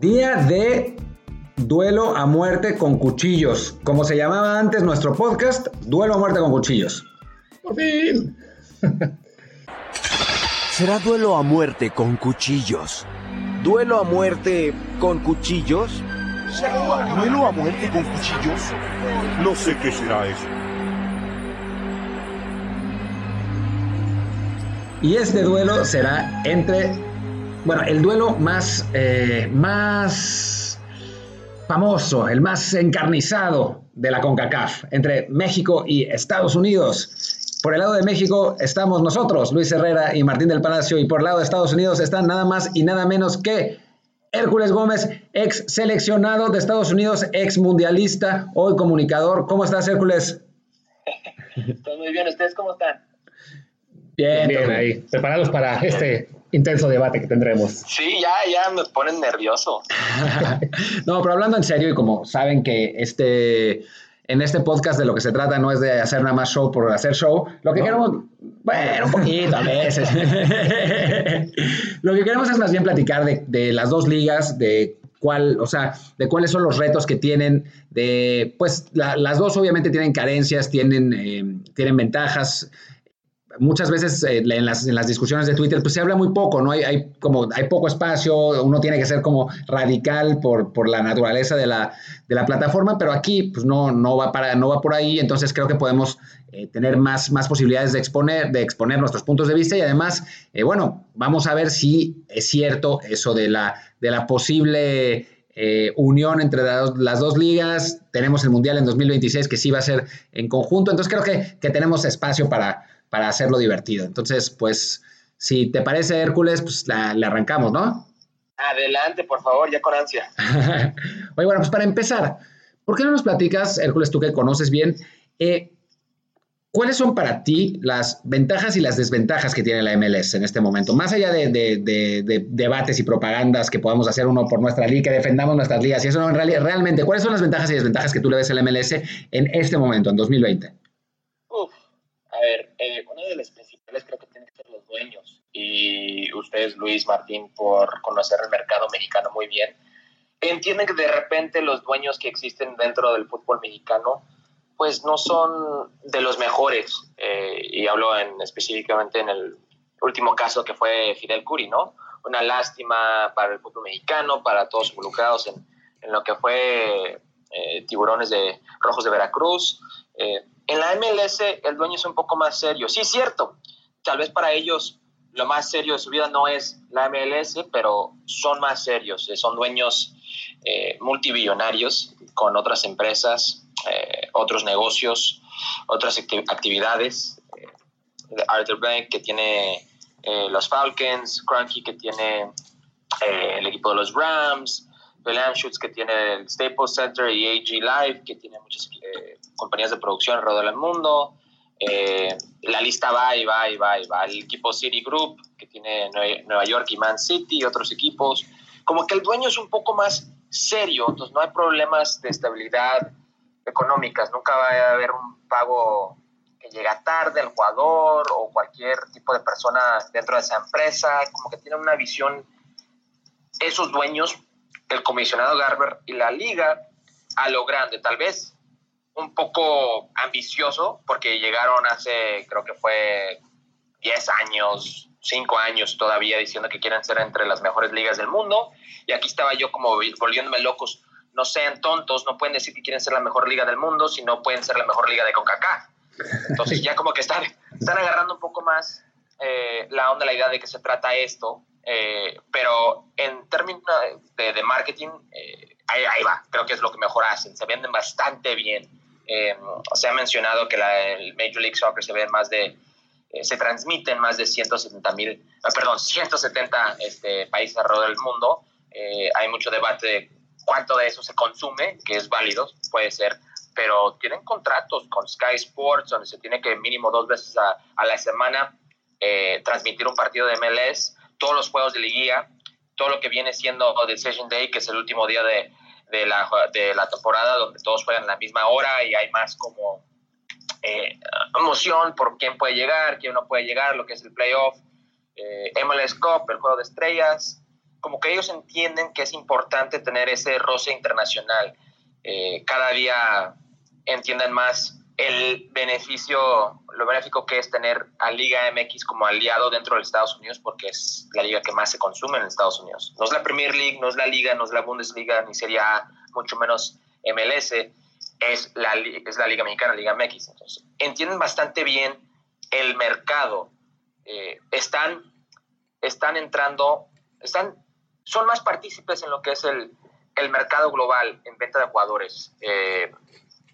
Día de duelo a muerte con cuchillos. Como se llamaba antes nuestro podcast, duelo a muerte con cuchillos. Por fin. Será duelo a muerte con cuchillos. ¿Duelo a muerte con cuchillos? ¿Será duelo a muerte con cuchillos? No sé qué será eso. Y este duelo será entre, bueno, el duelo más, eh, más famoso, el más encarnizado de la CONCACAF, entre México y Estados Unidos. Por el lado de México estamos nosotros, Luis Herrera y Martín del Palacio, y por el lado de Estados Unidos están nada más y nada menos que Hércules Gómez, ex seleccionado de Estados Unidos, ex mundialista, hoy comunicador. ¿Cómo estás, Hércules? Estoy muy bien, ¿ustedes cómo están? Bien, bien ahí, preparados para este intenso debate que tendremos. Sí, ya, ya me ponen nervioso. no, pero hablando en serio, y como saben que este, en este podcast de lo que se trata no es de hacer nada más show por hacer show, lo que queremos, bueno, un poquito a veces. lo que queremos es más bien platicar de, de las dos ligas, de cuál, o sea, de cuáles son los retos que tienen, de, pues las dos obviamente tienen carencias, tienen, eh, tienen ventajas muchas veces eh, en, las, en, las, discusiones de Twitter pues se habla muy poco, ¿no? Hay, hay, como, hay poco espacio, uno tiene que ser como radical por, por la naturaleza de la, de la, plataforma, pero aquí pues no, no, va para, no va por ahí, entonces creo que podemos eh, tener más, más posibilidades de exponer, de exponer nuestros puntos de vista y además, eh, bueno, vamos a ver si es cierto eso de la, de la posible... unión entre las dos ligas, tenemos el Mundial en 2026 que sí va a ser en conjunto, entonces creo que, que tenemos espacio para, para hacerlo divertido. Entonces, pues, si te parece, Hércules, pues le arrancamos, ¿no? Adelante, por favor, ya con ansia. Oye, bueno, pues para empezar, ¿por qué no nos platicas, Hércules, tú que conoces bien, eh, ¿cuáles son para ti las ventajas y las desventajas que tiene la MLS en este momento? Más allá de, debates y propagandas que podamos hacer uno por nuestra liga, que defendamos nuestras ligas, y eso no, en realidad, realmente, ¿cuáles son las ventajas y desventajas que tú le ves a la MLS en este momento, en 2020? Eh, una de las principales creo que tienen que ser los dueños. Y ustedes, Luis Martín, por conocer el mercado mexicano muy bien, entienden que de repente los dueños que existen dentro del fútbol mexicano, pues no son de los mejores. Eh, y hablo en, específicamente en el último caso que fue Fidel Curi, ¿no? Una lástima para el fútbol mexicano, para todos involucrados en, en lo que fue eh, Tiburones de Rojos de Veracruz. Eh, en la MLS el dueño es un poco más serio. Sí, cierto. Tal vez para ellos lo más serio de su vida no es la MLS, pero son más serios. Eh, son dueños eh, multibillonarios con otras empresas, eh, otros negocios, otras actividades. Arthur Blank, que tiene los Falcons, Cranky, que tiene el equipo de los Rams, Belen Schutz, que tiene el Staples Center, y AG Live, que tiene muchas eh, compañías de producción alrededor del mundo. Eh, la lista va y va y va y va. El equipo City Group, que tiene Nueva York y Man City otros equipos. Como que el dueño es un poco más serio, entonces no hay problemas de estabilidad económicas. Nunca va a haber un pago que llega tarde al jugador o cualquier tipo de persona dentro de esa empresa. Como que tiene una visión esos dueños el comisionado Garber y la liga a lo grande, tal vez un poco ambicioso, porque llegaron hace, creo que fue 10 años, 5 años todavía diciendo que quieren ser entre las mejores ligas del mundo, y aquí estaba yo como volviéndome locos, no sean tontos, no pueden decir que quieren ser la mejor liga del mundo si no pueden ser la mejor liga de CONCACAF. Entonces ya como que están, están agarrando un poco más eh, la onda, la idea de que se trata esto, eh, pero en términos de, marketing, eh, ahí, va, creo que es lo que mejor hacen, se venden bastante bien. Eh, se ha mencionado que la, el Major League Soccer se ve más de, se transmite en más de 170 mil, ah, perdón, 170 este, países alrededor del mundo. hay mucho debate de cuánto de eso se consume, que es válido, puede ser, pero tienen contratos con Sky Sports, donde se tiene que mínimo dos veces a, a la semana transmitir un partido de MLS todos los juegos de liguilla, todo lo que viene siendo Decision Day, que es el último día de, de, la, de la temporada, donde todos juegan a la misma hora y hay más como eh, emoción por quién puede llegar, quién no puede llegar, lo que es el playoff, eh, MLS Cup, el juego de estrellas, como que ellos entienden que es importante tener ese roce internacional. Eh, cada día entienden más el beneficio, lo benéfico que es tener a Liga MX como aliado dentro de Estados Unidos, porque es la liga que más se consume en Estados Unidos. No es la Premier League, no es la Liga, no es la Bundesliga, ni sería mucho menos MLS, es la, es la Liga Mexicana, Liga MX. Entonces, entienden bastante bien el mercado. Eh, están, están entrando, están, son más partícipes en lo que es el, el mercado global en venta de jugadores. Eh,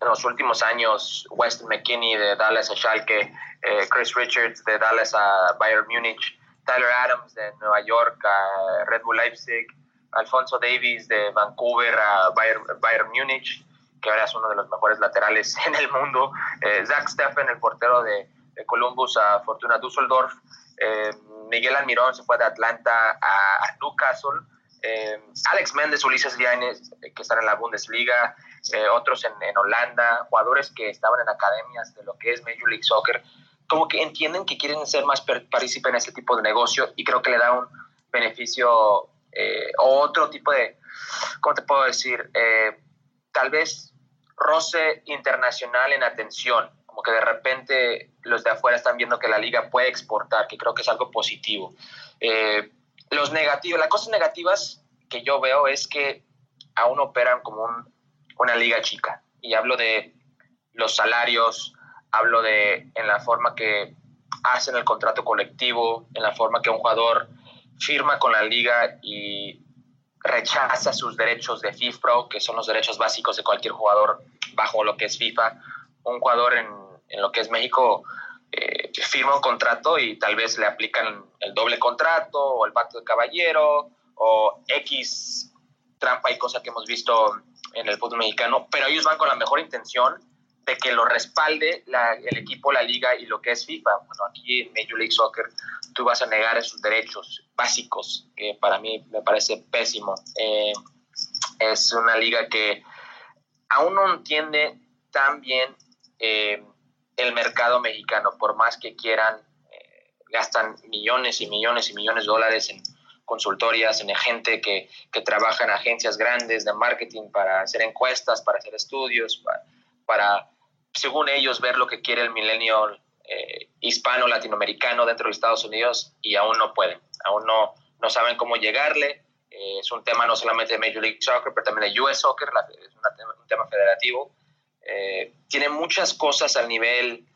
en los últimos años, Weston McKinney de Dallas a Schalke, eh, Chris Richards de Dallas a Bayern Múnich, Tyler Adams de Nueva York a Red Bull Leipzig, Alfonso Davis de Vancouver a Bayern, Bayern Múnich, que ahora es uno de los mejores laterales en el mundo, eh, Zach Steffen, el portero de, Columbus a Fortuna Düsseldorf, eh, Miguel Almirón se fue de Atlanta a, Newcastle, Alex Méndez, Ulises Llanes, que están en la Bundesliga, eh, otros en, Holanda, jugadores que estaban en academias de lo que es Major League Soccer, como que entienden que quieren ser más partícipes en este tipo de negocio y creo que le da un beneficio eh, o otro tipo de, ¿cómo te puedo decir? Eh, tal vez roce internacional en atención, como que de repente los de afuera están viendo que la liga puede exportar, que creo que es algo positivo. Los negativos, las cosas negativas que yo veo es que aún operan como un una liga chica. Y hablo de los salarios, hablo de en la forma que hacen el contrato colectivo, en la forma que un jugador firma con la liga y rechaza sus derechos de FIFA, que son los derechos básicos de cualquier jugador bajo lo que es FIFA. Un jugador en, en lo que es México eh, firma un contrato y tal vez le aplican el doble contrato o el pacto de caballero o X trampa y cosa que hemos visto en el fútbol mexicano, pero ellos van con la mejor intención de que lo respalde el equipo, la liga y lo que es FIFA. Bueno, aquí en Major League Soccer tú vas a negar esos derechos básicos, que para mí me parece pésimo. Eh, es una liga que aún no entiende tan bien eh, el mercado mexicano, por más que quieran, eh, gastan millones y millones y millones de dólares en consultorias, en gente que, que, trabaja en agencias grandes de marketing para hacer encuestas, para hacer estudios, para, según ellos, ver lo que quiere el milenio eh, hispano latinoamericano dentro de Estados Unidos y aún no pueden, aún no, no saben cómo llegarle. Eh, es un tema no solamente de Major League Soccer, pero también de US Soccer, es un tema federativo. Eh, tiene muchas cosas al nivel,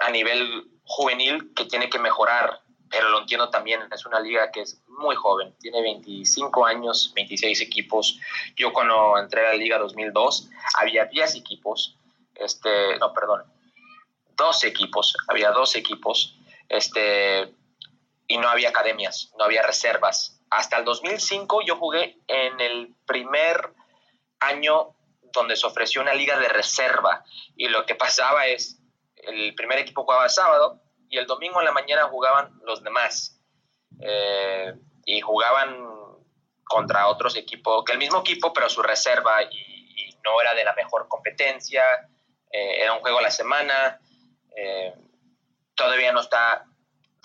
a nivel juvenil que tiene que mejorar pero lo entiendo también, es una liga que es muy joven, tiene 25 años, 26 equipos. Yo cuando entré a la liga 2002 había 10 equipos, este, no, perdón, 12 equipos, había 12 equipos, este, y no había academias, no había reservas. Hasta el 2005 yo jugué en el primer año donde se ofreció una liga de reserva y lo que pasaba es, el primer equipo jugaba sábado, y el domingo en la mañana jugaban los demás. Eh, y jugaban contra otros equipos, que el mismo equipo, pero su reserva y, no era de la mejor competencia. Eh, era un juego a la semana. Eh, todavía no está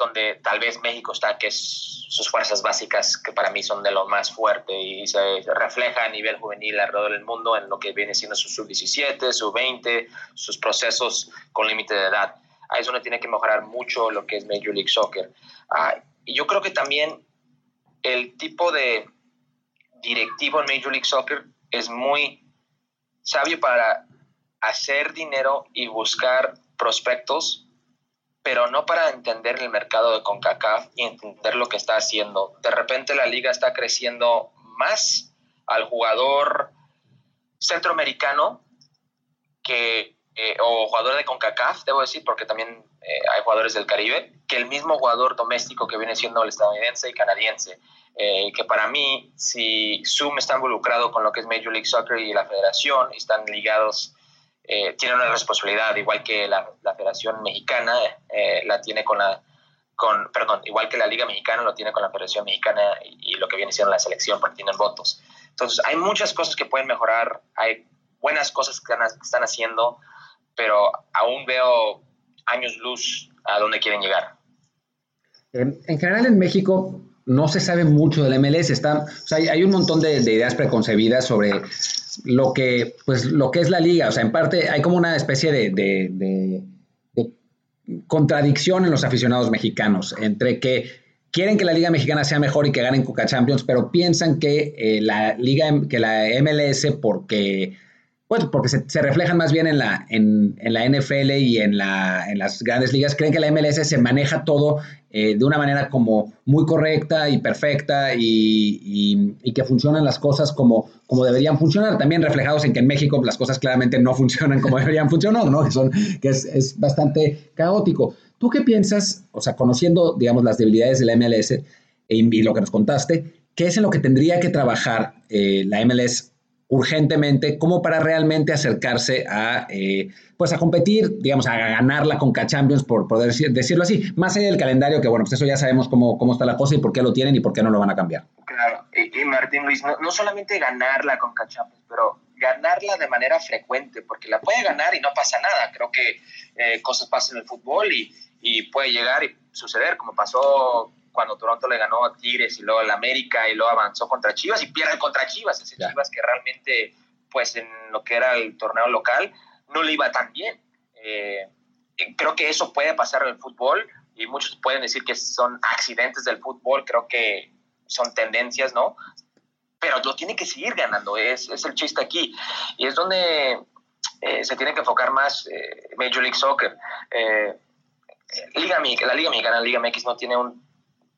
donde tal vez México está, que es sus fuerzas básicas, que para mí son de lo más fuerte y se refleja a nivel juvenil alrededor del mundo en lo que viene siendo su sub-17, sub-20, sus procesos con límite de edad ahí es donde tiene que mejorar mucho lo que es Major League Soccer. Ah, y yo creo que también el tipo de directivo en Major League Soccer es muy sabio para hacer dinero y buscar prospectos, pero no para entender el mercado de CONCACAF y entender lo que está haciendo. De repente la liga está creciendo más al jugador centroamericano que eh, o jugador de CONCACAF, debo decir, porque también eh, hay jugadores del Caribe, que el mismo jugador doméstico que viene siendo el estadounidense y canadiense. Eh, que para mí, si Zoom está involucrado con lo que es Major League Soccer y la federación, están ligados, tienen una responsabilidad, igual que la, la Federación Mexicana la tiene con la, con, perdón, igual que la Liga Mexicana lo tiene con la Federación Mexicana y, y lo que viene siendo la selección, porque tienen votos. Entonces, hay muchas cosas que pueden mejorar, hay buenas cosas que están haciendo, pero aún veo años luz a dónde quieren llegar. En general en México, no se sabe mucho del MLS. Está, o sea, hay, un montón de, ideas preconcebidas sobre lo que, pues, lo que es la liga. O sea, en parte hay como una especie de, contradicción en los aficionados mexicanos entre que quieren que la liga mexicana sea mejor y que ganen Coca Champions, pero piensan que eh, la liga, que la MLS, porque pues porque se, reflejan más bien en la, en, la NFL y en, la, en, las grandes ligas. Creen que la MLS se maneja todo eh, de una manera como muy correcta y perfecta y, que funcionan las cosas como, como deberían funcionar. También reflejados en que en México las cosas claramente no funcionan como deberían funcionar, ¿no? Que, son, que es, bastante caótico. ¿Tú qué piensas, o sea, conociendo, digamos, las debilidades de la MLS e, y, lo que nos contaste, qué es en lo que tendría que trabajar eh, la MLS urgentemente como para realmente acercarse a, eh, pues a competir, digamos, a ganar la Conca Champions, por poder decirlo así, más allá del calendario, que bueno, pues eso ya sabemos cómo, cómo está la cosa y por qué lo tienen y por qué no lo van a cambiar. Claro, y, Martín Luis, no, solamente ganar la Conca Champions, pero ganarla de manera frecuente, porque la puede ganar y no pasa nada. Creo que eh, cosas pasan en el fútbol y, y puede llegar y suceder, como pasó cuando Toronto le ganó a Tigres y luego al América y luego avanzó contra Chivas y pierde contra Chivas, ese Chivas que realmente, pues en lo que era el torneo local, no le iba tan bien. Eh, creo que eso puede pasar en el fútbol y muchos pueden decir que son accidentes del fútbol, creo que son tendencias, ¿no? Pero lo tiene que seguir ganando, es, es el chiste aquí. Y es donde eh, se tiene que enfocar más eh, Major League Soccer. Liga, la Liga Mexicana, la Liga MX no tiene un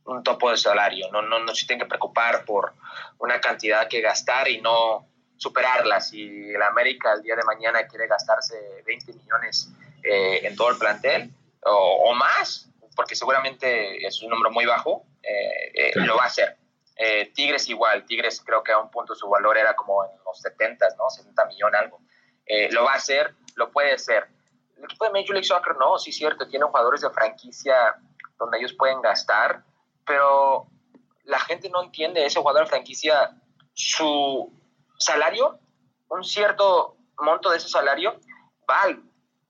un topo de salario, no, no, no se tienen que preocupar por una cantidad que gastar y no superarla. Si el América el día de mañana quiere gastarse 20 millones eh, en todo el plantel o, más, porque seguramente es un número muy bajo, eh, eh, lo va a hacer. Tigres igual, Tigres creo que a un punto su valor era como en los 70, ¿no? 70 millones algo. lo va a hacer, lo puede hacer. El equipo de Major League Soccer no, sí es cierto, tiene jugadores de franquicia donde ellos pueden gastar, pero la gente no entiende ese jugador de franquicia, su salario, un cierto monto de ese salario va al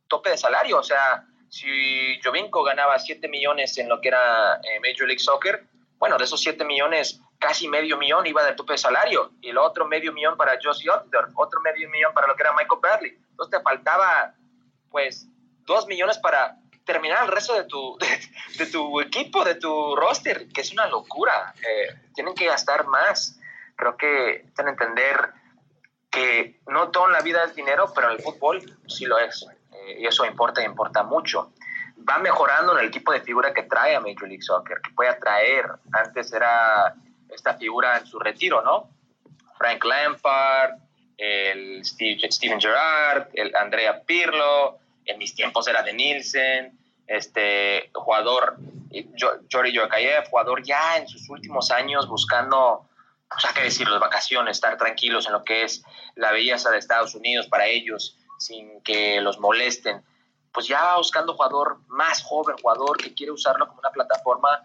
tope de salario. O sea, si Jovinko ganaba 7 millones en lo que era eh, Major League Soccer, bueno, de esos 7 millones, casi medio millón iba del tope de salario. Y el otro medio millón para Josie Otter, otro medio millón para lo que era Michael Bradley. Entonces te faltaba, pues, 2 millones para terminar el resto de tu, de, tu equipo, de tu roster, que es una locura. Eh, tienen que gastar más. Creo que que entender que no todo en la vida es dinero, pero en el fútbol sí lo es. Eh, y eso importa importa mucho. Va mejorando en el tipo de figura que trae a Major League Soccer, que puede atraer. Antes era esta figura en su retiro, ¿no? Frank Lampard, el Steve, Steven Gerrard, el Andrea Pirlo, en mis tiempos era de Nielsen, este jugador, Jordi Yokayev, jugador ya en sus últimos años buscando, pues hay que decirlo, vacaciones, estar tranquilos en lo que es la belleza de Estados Unidos para ellos, sin que los molesten. Pues ya buscando jugador más joven, jugador que quiere usarlo como una plataforma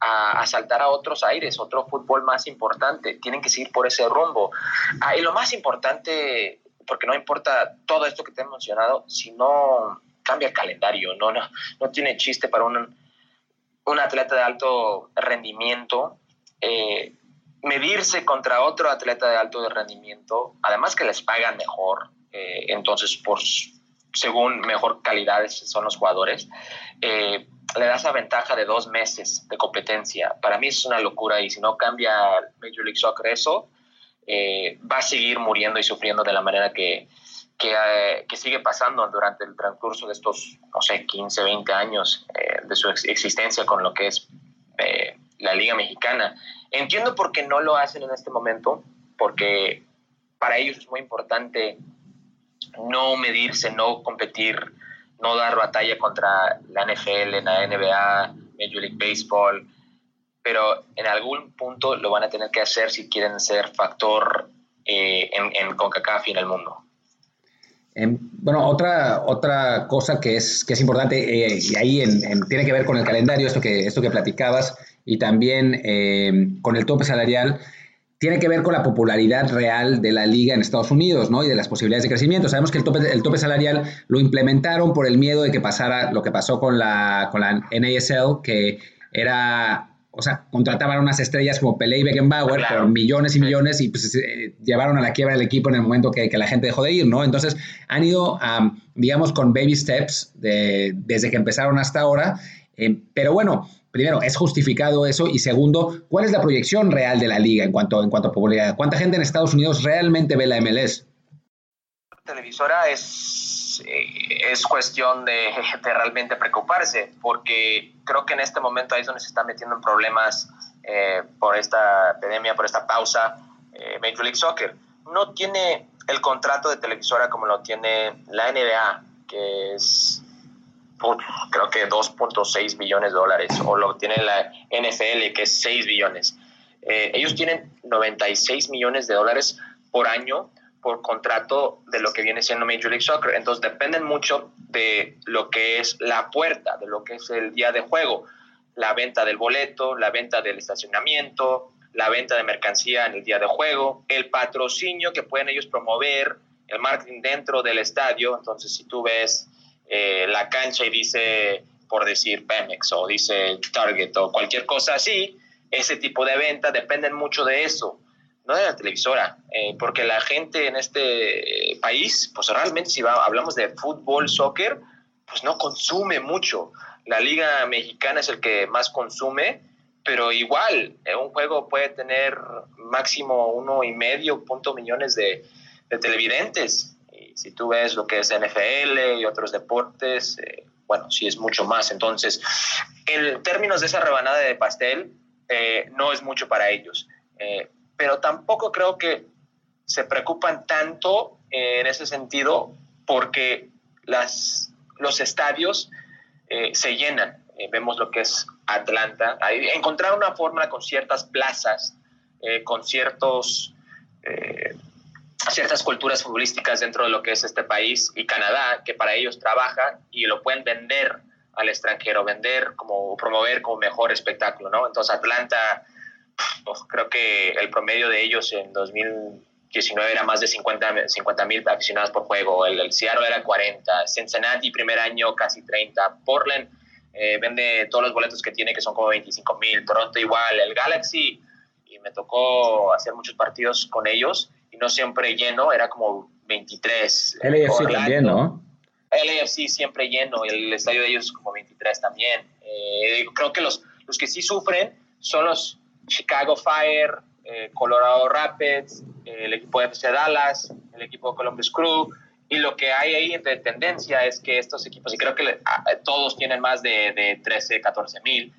a, a, saltar a otros aires, otro fútbol más importante. Tienen que seguir por ese rumbo. Ah, y lo más importante porque no importa todo esto que te he mencionado, si no cambia el calendario, no, no, no tiene chiste para un, un atleta de alto rendimiento eh, medirse contra otro atleta de alto rendimiento, además que les pagan mejor, eh, entonces por según mejor calidad son los jugadores, eh, le da esa ventaja de dos meses de competencia. Para mí es una locura y si no cambia Major League Soccer eso, eh, va a seguir muriendo y sufriendo de la manera que, eh, que, sigue pasando durante el transcurso de estos, no sé, 15, 20 años eh, de su existencia con lo que es la Liga Mexicana. Entiendo por qué no lo hacen en este momento, porque para ellos es muy importante no medirse, no competir, no dar batalla contra la NFL, la NBA, Major League Baseball, pero en algún punto lo van a tener que hacer si quieren ser factor eh, en, en CONCACAF y en el mundo. Em, bueno, otra, otra cosa que es, que es importante, eh, y ahí tiene que ver con el calendario, esto que, esto que platicabas, y también em, con el tope salarial, tiene que ver con la popularidad real de la liga en Estados Unidos, ¿no? Y de las posibilidades de crecimiento. Sabemos que el tope, el tope salarial lo implementaron por el miedo de que pasara lo que pasó con la, con la NASL, que era o sea, contrataban unas estrellas como Pelé y Beckenbauer por millones y millones y pues eh, llevaron a la quiebra el equipo en el momento que, la gente dejó de ir, ¿no? Entonces han ido, digamos, con baby steps desde que empezaron hasta ahora. Eh, pero bueno, primero, ¿es justificado eso? Y segundo, ¿cuál es la proyección real de la liga en cuanto, en cuanto a popularidad? ¿Cuánta gente en Estados Unidos realmente ve la MLS? televisora es, eh, es cuestión de, realmente preocuparse, porque creo que en este momento ahí es donde se está metiendo en problemas eh, por esta epidemia, por esta pausa, eh, Major League Soccer. No tiene el contrato de televisora como lo tiene la NBA, que es creo que 2.6 billones de dólares, o lo tiene la NFL, que es 6 billones. ellos tienen 96 millones de dólares por año por contrato de lo que viene siendo Major League Soccer. Entonces dependen mucho de lo que es la puerta, de lo que es el día de juego, la venta del boleto, la venta del estacionamiento, la venta de mercancía en el día de juego, el patrocinio que pueden ellos promover, el marketing dentro del estadio. Entonces si tú ves eh, la cancha y dice, por decir, Pemex o dice Target o cualquier cosa así, ese tipo de venta dependen mucho de eso no de la televisora, eh, porque la gente en este país, pues realmente si hablamos de fútbol, soccer, pues no consume mucho. La liga mexicana es el que más consume, pero igual, eh, un juego puede tener máximo uno y medio punto millones de, televidentes. Y si tú ves lo que es NFL y otros deportes, eh, bueno, sí es mucho más. Entonces, en términos de esa rebanada de pastel, no es mucho para ellos pero tampoco creo que se preocupan tanto en ese sentido porque las, los estadios eh, se llenan. Eh, vemos lo que es Atlanta. encontrar una fórmula con ciertas plazas, eh, con ciertos, ciertas culturas futbolísticas dentro de lo que es este país y Canadá, que para ellos trabaja y lo pueden vender al extranjero, vender como promover como mejor espectáculo, ¿no? Entonces Atlanta pues, creo que el promedio de ellos en 2019 era más de 50 mil aficionados por juego, el, Seattle era 40, Cincinnati primer año casi 30, Portland eh, vende todos los boletos que tiene que son como 25 mil, Toronto igual, el Galaxy, y me tocó hacer muchos partidos con ellos y no siempre lleno, era como 23. LAFC también, ¿no? LAFC siempre lleno, el estadio de ellos es como 23 también. Eh, creo que los, los que sí sufren son los Chicago Fire, eh, Colorado Rapids, el equipo de FC Dallas, el equipo de Columbus Crew. Y lo que hay ahí de tendencia es que estos equipos, y creo que todos tienen más de, de 13, 14 mil,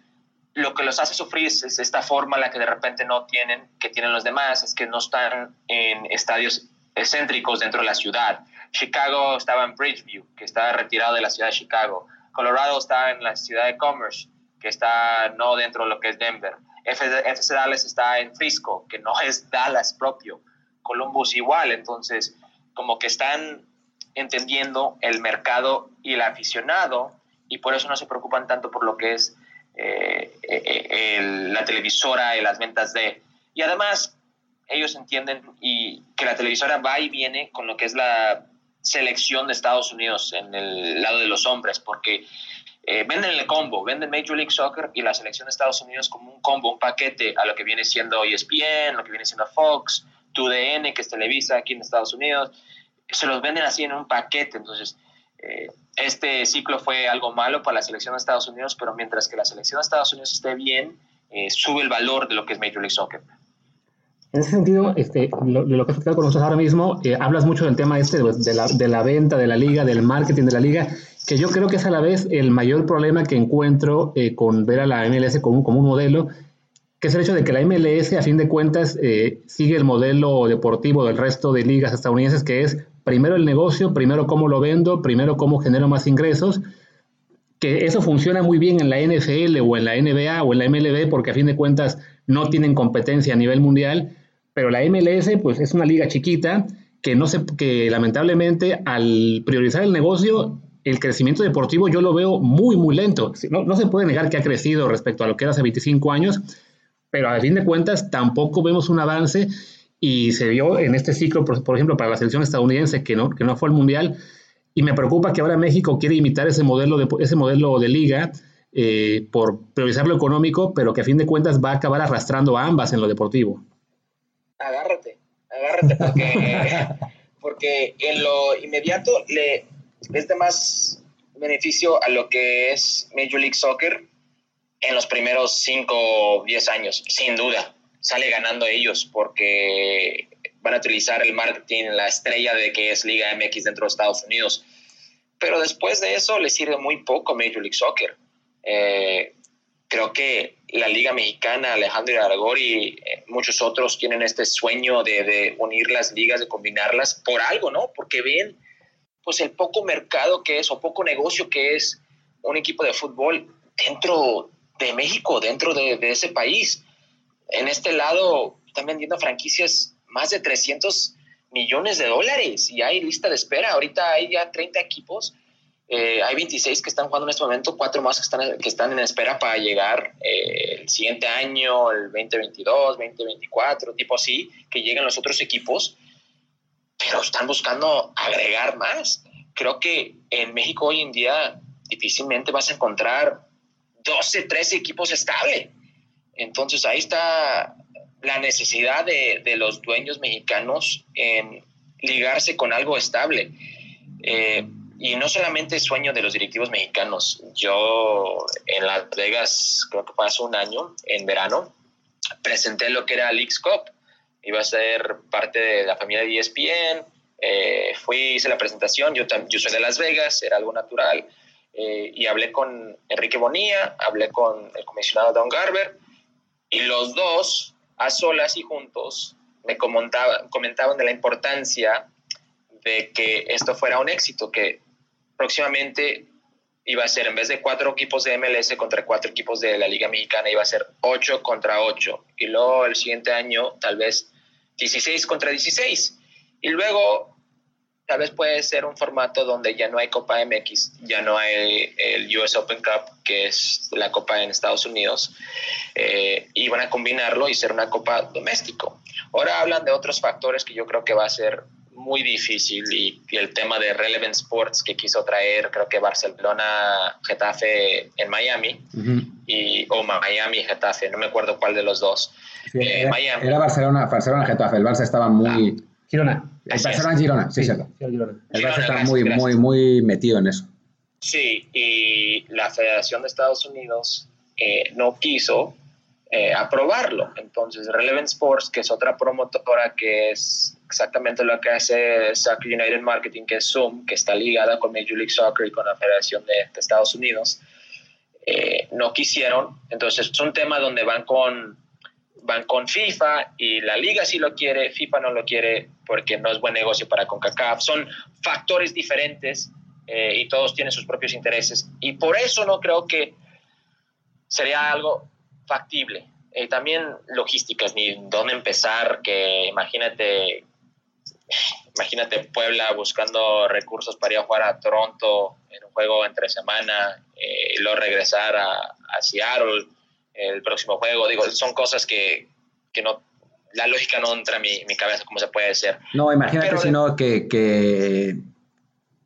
lo que los hace sufrir es, esta forma la que de repente no tienen, que tienen los demás, es que no están en estadios excéntricos dentro de la ciudad. Chicago estaba en Bridgeview, que está retirado de la ciudad de Chicago. Colorado está en la ciudad de Commerce, que está no dentro de lo que es Denver. FC Dallas está en Frisco, que no es Dallas propio. Columbus igual, entonces como que están entendiendo el mercado y el aficionado y por eso no se preocupan tanto por lo que es eh, eh, la televisora y las ventas de... Y además ellos entienden y que la televisora va y viene con lo que es la selección de Estados Unidos en el lado de los hombres, porque eh, venden el combo, venden Major League Soccer y la selección de Estados Unidos como un combo, un paquete a lo que viene siendo ESPN, lo que viene siendo Fox, TUDN, que es Televisa aquí en Estados Unidos. Se los venden así en un paquete. Entonces, eh, este ciclo fue algo malo para la selección de Estados Unidos, pero mientras que la selección de Estados Unidos esté bien, eh, sube el valor de lo que es Major League Soccer. En ese sentido, este, lo, lo que has con nosotros ahora mismo, hablas mucho del tema este de la, de la venta de la liga, del marketing de la liga que yo creo que es a la vez el mayor problema que encuentro eh, con ver a la MLS como, como, un modelo, que es el hecho de que la MLS, a fin de cuentas, eh, sigue el modelo deportivo del resto de ligas estadounidenses, que es primero el negocio, primero cómo lo vendo, primero cómo genero más ingresos, que eso funciona muy bien en la NFL o en la NBA o en la MLB, porque a fin de cuentas no tienen competencia a nivel mundial, pero la MLS pues es una liga chiquita que no se, que lamentablemente al priorizar el negocio el crecimiento deportivo yo lo veo muy, muy lento. No, se puede negar que ha crecido respecto a lo que era hace 25 años, pero a fin de cuentas tampoco vemos un avance y se vio en este ciclo, por, ejemplo, para la selección estadounidense que no, que no fue al Mundial, y me preocupa que ahora México quiere imitar ese modelo de, ese modelo de liga eh, por priorizar lo económico, pero que a fin de cuentas va a acabar arrastrando a ambas en lo deportivo. Agárrate, agárrate, porque, porque en lo inmediato le es de más beneficio a lo que es Major League Soccer en los primeros 5 o 10 años, sin duda. Sale ganando ellos porque van a utilizar el marketing, la estrella de que es Liga MX dentro de Estados Unidos. Pero después de eso le sirve muy poco Major League Soccer. Eh, creo que la Liga Mexicana, Alejandro Aragori eh, muchos otros tienen este sueño de, de, unir las ligas, de combinarlas por algo, ¿no? Porque ven pues el poco mercado que es o poco negocio que es un equipo de fútbol dentro de México, dentro de, ese país. En este lado están vendiendo franquicias más de 300 millones de dólares y hay lista de espera. Ahorita hay ya 30 equipos eh, hay 26 que están jugando en este momento, cuatro más que están, que están en espera para llegar eh, el siguiente año, el 2022, 2024, tipo así, que lleguen los otros equipos, pero están buscando agregar más. Creo que en México hoy en día difícilmente vas a encontrar 12, 13 equipos estables. Entonces ahí está la necesidad de, de, los dueños mexicanos en ligarse con algo estable. Eh, y no solamente sueño de los directivos mexicanos. Yo en Las Vegas, creo que pasó un año, en verano, presenté lo que era Leagues Cup. Iba a ser parte de la familia de ESPN. Eh, fui, hice la presentación. Yo, yo soy de Las Vegas, era algo natural. Eh, y hablé con Enrique Bonilla, hablé con el comisionado Don Garber. Y los dos, a solas y juntos, me comentaban, comentaban de la importancia de que esto fuera un éxito, que próximamente iba a ser, en vez de cuatro equipos de MLS contra cuatro equipos de la Liga Mexicana, iba a ser ocho contra ocho. Y luego el siguiente año, tal vez 16 contra 16. Y luego, tal vez puede ser un formato donde ya no hay Copa MX, ya no hay el US Open Cup, que es la Copa en Estados Unidos, eh, y van a combinarlo y ser una Copa doméstico. Ahora hablan de otros factores que yo creo que va a ser muy difícil y, el tema de Relevant Sports que quiso traer, creo que Barcelona, Getafe en Miami, y, o Miami, Getafe, no me acuerdo cuál de los dos. Eh, era, Miami. era, Barcelona, Barcelona, Getafe, el Barça estaba muy... Ah, Girona. El Barcelona Girona, sí, cierto. el Barça estaba muy, muy, muy metido en eso. Sí, y la Federación de Estados Unidos eh, no quiso eh, aprobarlo. Entonces, Relevant Sports, que es otra promotora que es exactamente lo que hace Soccer United Marketing, que es Zoom, que está ligada con Major League Soccer y con la Federación de, Estados Unidos, eh, no quisieron. Entonces, es un tema donde van con, van con FIFA y la liga sí lo quiere, FIFA no lo quiere porque no es buen negocio para CONCACAF. Son factores diferentes eh, y todos tienen sus propios intereses. Y por eso no creo que sería algo factible. Eh, también logísticas, ni dónde empezar, que imagínate, imagínate Puebla buscando recursos para ir a jugar a Toronto en un juego entre semana eh, y luego regresar a, a, Seattle el próximo juego. Digo, son cosas que, que no, la lógica no entra en mi, mi cabeza cómo se puede hacer. No, imagínate sino que, que,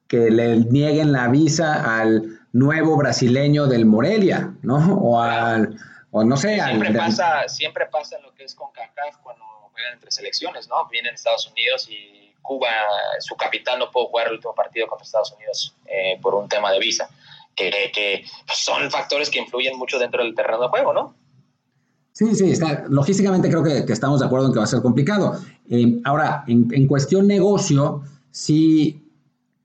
que le nieguen la visa al nuevo brasileño del Morelia, ¿no? O al o no sé. Siempre, pasa, siempre pasa lo que es con CACAF cuando entre selecciones, ¿no? Vienen Estados Unidos y Cuba, su capitán no pudo jugar el último partido contra Estados Unidos eh, por un tema de visa, que, que pues, son factores que influyen mucho dentro del terreno de juego, ¿no? Sí, sí, está, logísticamente creo que, que, estamos de acuerdo en que va a ser complicado. Eh, ahora, en, en, cuestión negocio, sí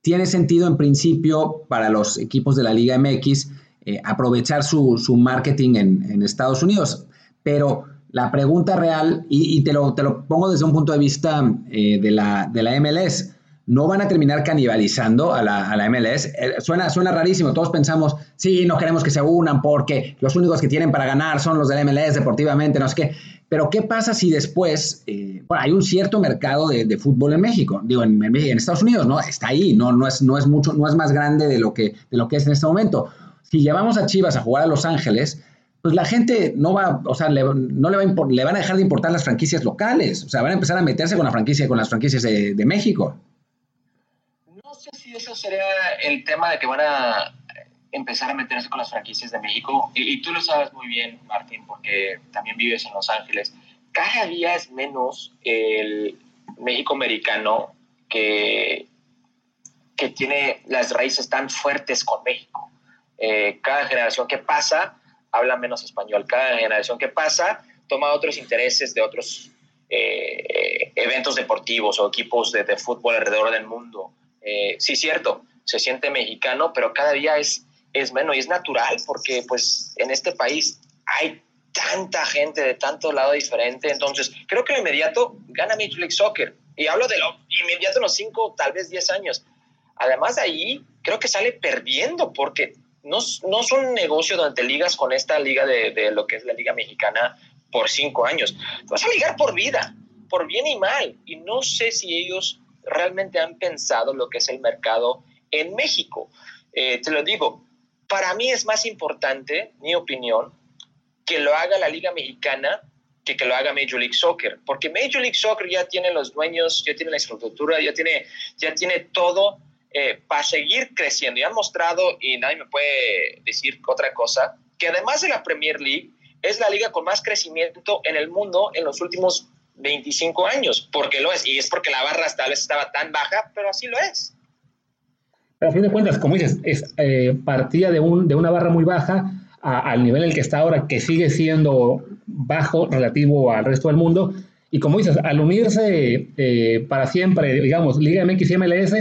tiene sentido en principio para los equipos de la Liga MX eh, aprovechar su, su marketing en, en, Estados Unidos. Pero la pregunta real, y, te, lo, te, lo, pongo desde un punto de vista eh, de, la, de, la, MLS, no van a terminar canibalizando a la, a la MLS. Eh, suena, suena rarísimo, todos pensamos, sí, no queremos que se unan porque los únicos que tienen para ganar son los del MLS deportivamente, no sé qué. Pero ¿qué pasa si después, eh, bueno, hay un cierto mercado de, de, fútbol en México, digo, en, en, en, Estados Unidos, ¿no? Está ahí, no, no, es, no, es mucho, no es más grande de lo, que, de lo que es en este momento si llevamos a Chivas a jugar a Los Ángeles, pues la gente no va, o sea, le, no le, va le van a dejar de importar las franquicias locales, o sea, van a empezar a meterse con la franquicia, con las franquicias de, de México. No sé si eso sería el tema de que van a empezar a meterse con las franquicias de México. Y, tú lo sabes muy bien, Martín, porque también vives en Los Ángeles. Cada día es menos el México americano que, que tiene las raíces tan fuertes con México. Eh, cada generación que pasa habla menos español. Cada generación que pasa toma otros intereses de otros eh, eventos deportivos o equipos de, fútbol alrededor del mundo. Eh, sí, cierto, se siente mexicano, pero cada día es, es menos y es natural porque pues en este país hay tanta gente de tanto lado diferente. Entonces, creo que de inmediato gana Major League Soccer. Y hablo de lo inmediato en los 5, tal vez 10 años. Además de ahí, creo que sale perdiendo porque no, no son un negocio donde te ligas con esta liga de, de, lo que es la liga mexicana por cinco años. vas a ligar por vida, por bien y mal. Y no sé si ellos realmente han pensado lo que es el mercado en México. Eh, te lo digo, para mí es más importante, mi opinión, que lo haga la Liga Mexicana que que lo haga Major League Soccer, porque Major League Soccer ya tiene los dueños, ya tiene la estructura, ya tiene, ya tiene todo eh, para seguir creciendo. Y han mostrado, y nadie me puede decir otra cosa, que además de la Premier League, es la liga con más crecimiento en el mundo en los últimos 25 años, porque lo es, y es porque la barra tal vez estaba tan baja, pero así lo es. Pero a fin de cuentas, como dices, es, eh, partía de, un, de una barra muy baja al nivel en el que está ahora, que sigue siendo bajo relativo al resto del mundo, y como dices, al unirse eh, para siempre, digamos, Liga MX y MLS,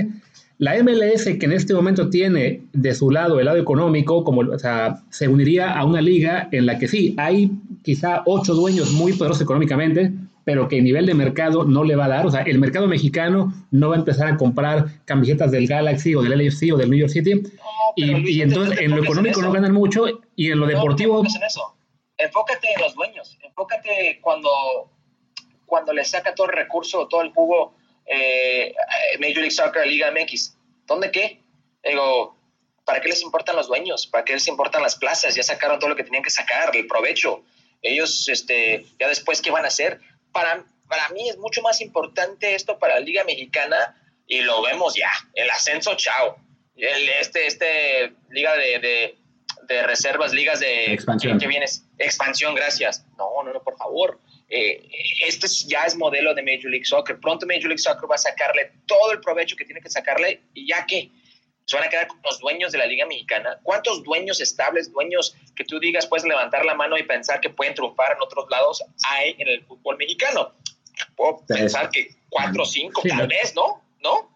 la MLS, que en este momento tiene de su lado el lado económico, como, o sea, se uniría a una liga en la que sí, hay quizá ocho dueños muy poderosos económicamente, pero que el nivel de mercado no le va a dar. O sea, el mercado mexicano no va a empezar a comprar camisetas del Galaxy o del LFC o del New York City. y, entonces en lo económico no ganan mucho y en lo deportivo... En eso. Enfócate en los dueños. Enfócate cuando, cuando le saca todo el recurso, todo el jugo eh, Major League Soccer, Liga MX. ¿Dónde qué? Digo, ¿para qué les importan los dueños? ¿Para qué les importan las plazas? Ya sacaron todo lo que tenían que sacar, el provecho. Ellos, este, ya después, ¿qué van a hacer? Para, para mí es mucho más importante esto para la Liga Mexicana y lo vemos ya. El ascenso, chao. El, este, este, Liga de, de, reservas, ligas de... Expansión. ¿Qué vienes? Expansión, gracias. No, no, no, por favor eh, este ya es modelo de Major League Soccer. Pronto Major League Soccer va a sacarle todo el provecho que tiene que sacarle y ya que se van a quedar con los dueños de la Liga Mexicana. ¿Cuántos dueños estables, dueños que tú digas, puedes levantar la mano y pensar que pueden triunfar en otros lados hay en el fútbol mexicano? Puedo pensar que cuatro o cinco, tal vez, ¿no? ¿No?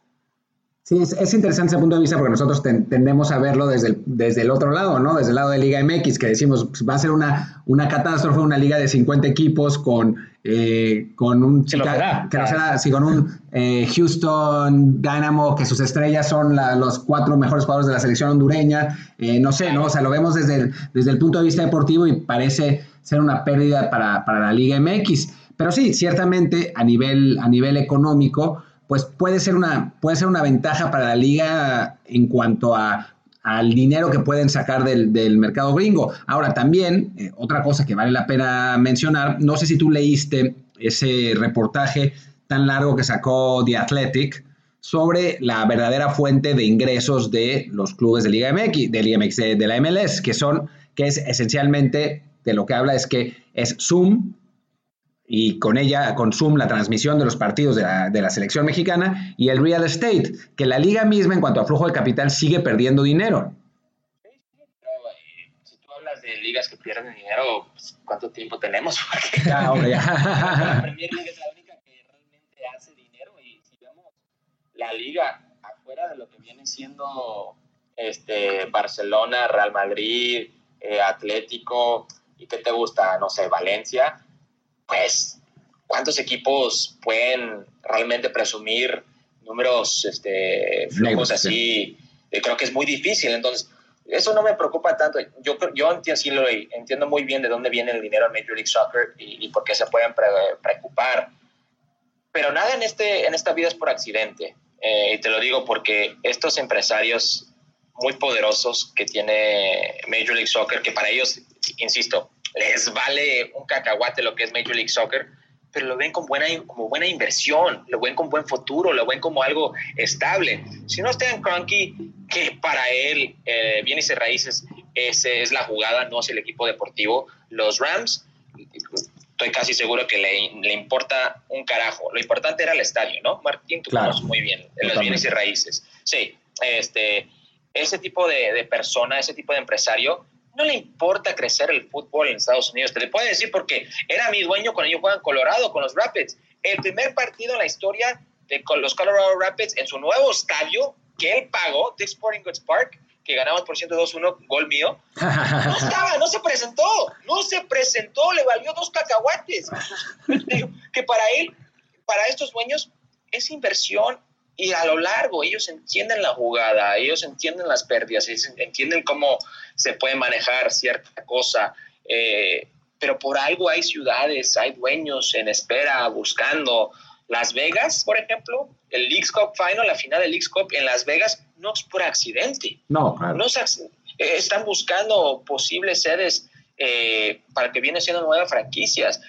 Sí, es, interesante ese punto de vista porque nosotros tendemos a verlo desde el, desde el otro lado, ¿no? Desde el lado de Liga MX, que decimos, pues, va a ser una, una catástrofe, una liga de 50 equipos con, eh, con un... Que será. Que será, sí, con un eh, Houston Dynamo, que sus estrellas son los cuatro mejores jugadores de la selección hondureña. Eh, no sé, ¿no? O sea, lo vemos desde el, desde el punto de vista deportivo y parece ser una pérdida para, para la Liga MX. Pero sí, ciertamente a nivel, a nivel económico pues puede ser una, puede ser una ventaja para la liga en cuanto a, al dinero que pueden sacar del, mercado gringo. Ahora, también, eh, otra cosa que vale la pena mencionar, no sé si tú leíste ese reportaje tan largo que sacó The Athletic sobre la verdadera fuente de ingresos de los clubes de Liga MX, de Liga MX, de la MLS, que son, que es esencialmente, de lo que habla es que es Zoom, y con ella, con Zoom, la transmisión de los partidos de la, selección mexicana y el real estate, que la liga misma en cuanto a flujo de capital sigue perdiendo dinero. Pero, eh, si tú hablas de ligas que pierden dinero, pues, ¿cuánto tiempo tenemos? ya, hombre, ya. la Premier League es la única que realmente hace dinero y si vemos la liga afuera de lo que viene siendo este, Barcelona, Real Madrid, eh, Atlético, ¿y qué te gusta? No sé, Valencia pues, ¿cuántos equipos pueden realmente presumir números, este, flujos así? Eh, creo que es muy difícil, entonces, eso no me preocupa tanto. Yo, yo entiendo, sí lo, entiendo muy bien de dónde viene el dinero en Major League Soccer y, por qué se pueden preocupar. Pero nada en, este, en esta vida es por accidente. Eh, y te lo digo porque estos empresarios muy poderosos que tiene Major League Soccer, que para ellos, insisto, les vale un cacahuate lo que es Major League Soccer, pero lo ven como buena, como buena inversión, lo ven como buen futuro, lo ven como algo estable. Si no está en Cronky, que para él, eh, bienes y raíces, esa es la jugada, no es el equipo deportivo. Los Rams, estoy casi seguro que le, le importa un carajo. Lo importante era el estadio, ¿no? Martín, tú Claro. conoces muy bien los bienes y raíces. Sí, este, ese tipo de, de persona, ese tipo de empresario, no le importa crecer el fútbol en Estados Unidos. Te le puedo decir porque era mi dueño cuando ellos juegan Colorado con los Rapids. El primer partido en la historia de los Colorado Rapids en su nuevo estadio que él pagó, Dick Sporting Goods Park, que ganamos por 102-1, gol mío, no estaba, no se presentó, no se presentó, le valió dos cacahuates. Que para él, para estos dueños, es inversión y a lo largo ellos entienden la jugada, ellos entienden las pérdidas, ellos entienden cómo se puede manejar cierta cosa. eh, pero por algo hay ciudades, hay dueños en espera, buscando. Las Vegas, por ejemplo, el Leagues Cup Final, la final del Leagues Cup en Las Vegas, no es por accidente No, claro. no ac- eh, están buscando posibles sedes eh, para que vienen siendo nuevas franquicias.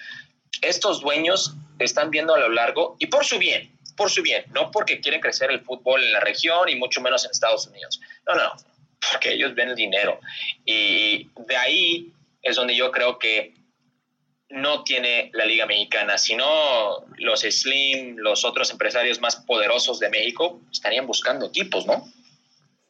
Estos dueños están viendo a lo largo y por su bien, por su bien, no porque quieren crecer el fútbol en la región y mucho menos en Estados Unidos. No, no, porque ellos ven el dinero. Y de ahí es donde yo creo que no tiene la Liga Mexicana, sino los Slim, los otros empresarios más poderosos de México estarían buscando equipos, ¿no?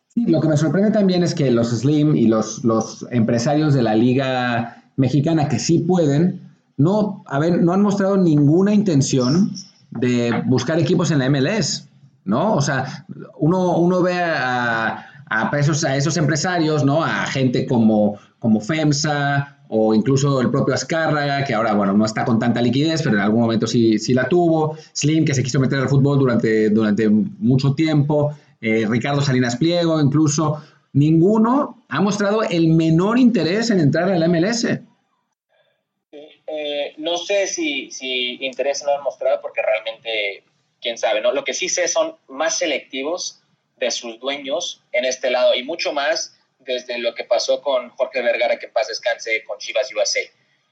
Sí, lo que me sorprende también es que los Slim y los, los empresarios de la Liga Mexicana que sí pueden, no, a ver, no han mostrado ninguna intención de buscar equipos en la MLS, ¿no? O sea, uno, uno ve a, a, esos, a esos empresarios, ¿no? A gente como, como FEMSA o incluso el propio Azcárraga, que ahora, bueno, no está con tanta liquidez, pero en algún momento sí, sí la tuvo. Slim, que se quiso meter al fútbol durante, durante mucho tiempo. Eh, Ricardo Salinas Pliego, incluso. Ninguno ha mostrado el menor interés en entrar a la MLS. Sé si, si interés no han mostrado porque realmente, quién sabe, ¿no? Lo que sí sé son más selectivos de sus dueños en este lado y mucho más desde lo que pasó con Jorge Vergara, que en paz descanse, con Chivas USA.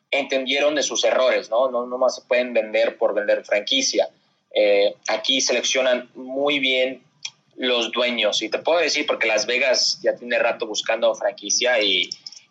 Entendieron de sus errores, ¿no? No, no más se pueden vender por vender franquicia. Eh, aquí seleccionan muy bien los dueños y te puedo decir porque Las Vegas ya tiene rato buscando franquicia y,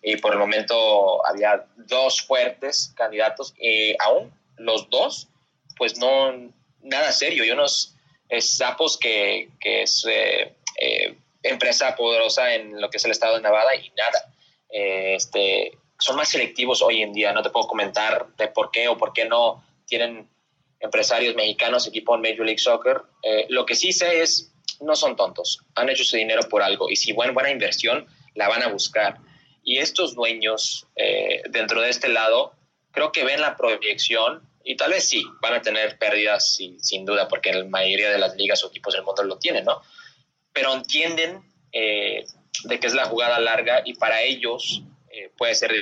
y por el momento había dos fuertes candidatos y aún los dos pues no nada serio. Y unos sapos que, que es eh, eh, empresa poderosa en lo que es el estado de Nevada y nada. Eh, este son más selectivos hoy en día. No te puedo comentar de por qué o por qué no tienen empresarios mexicanos equipo en Major League Soccer. Eh, lo que sí sé es no son tontos, han hecho su dinero por algo. Y si buena, buena inversión la van a buscar. Y estos dueños eh, dentro de este lado creo que ven la proyección y tal vez sí, van a tener pérdidas sí, sin duda porque la mayoría de las ligas o equipos del mundo lo tienen, ¿no? Pero entienden eh, de que es la jugada larga y para ellos eh, puede ser.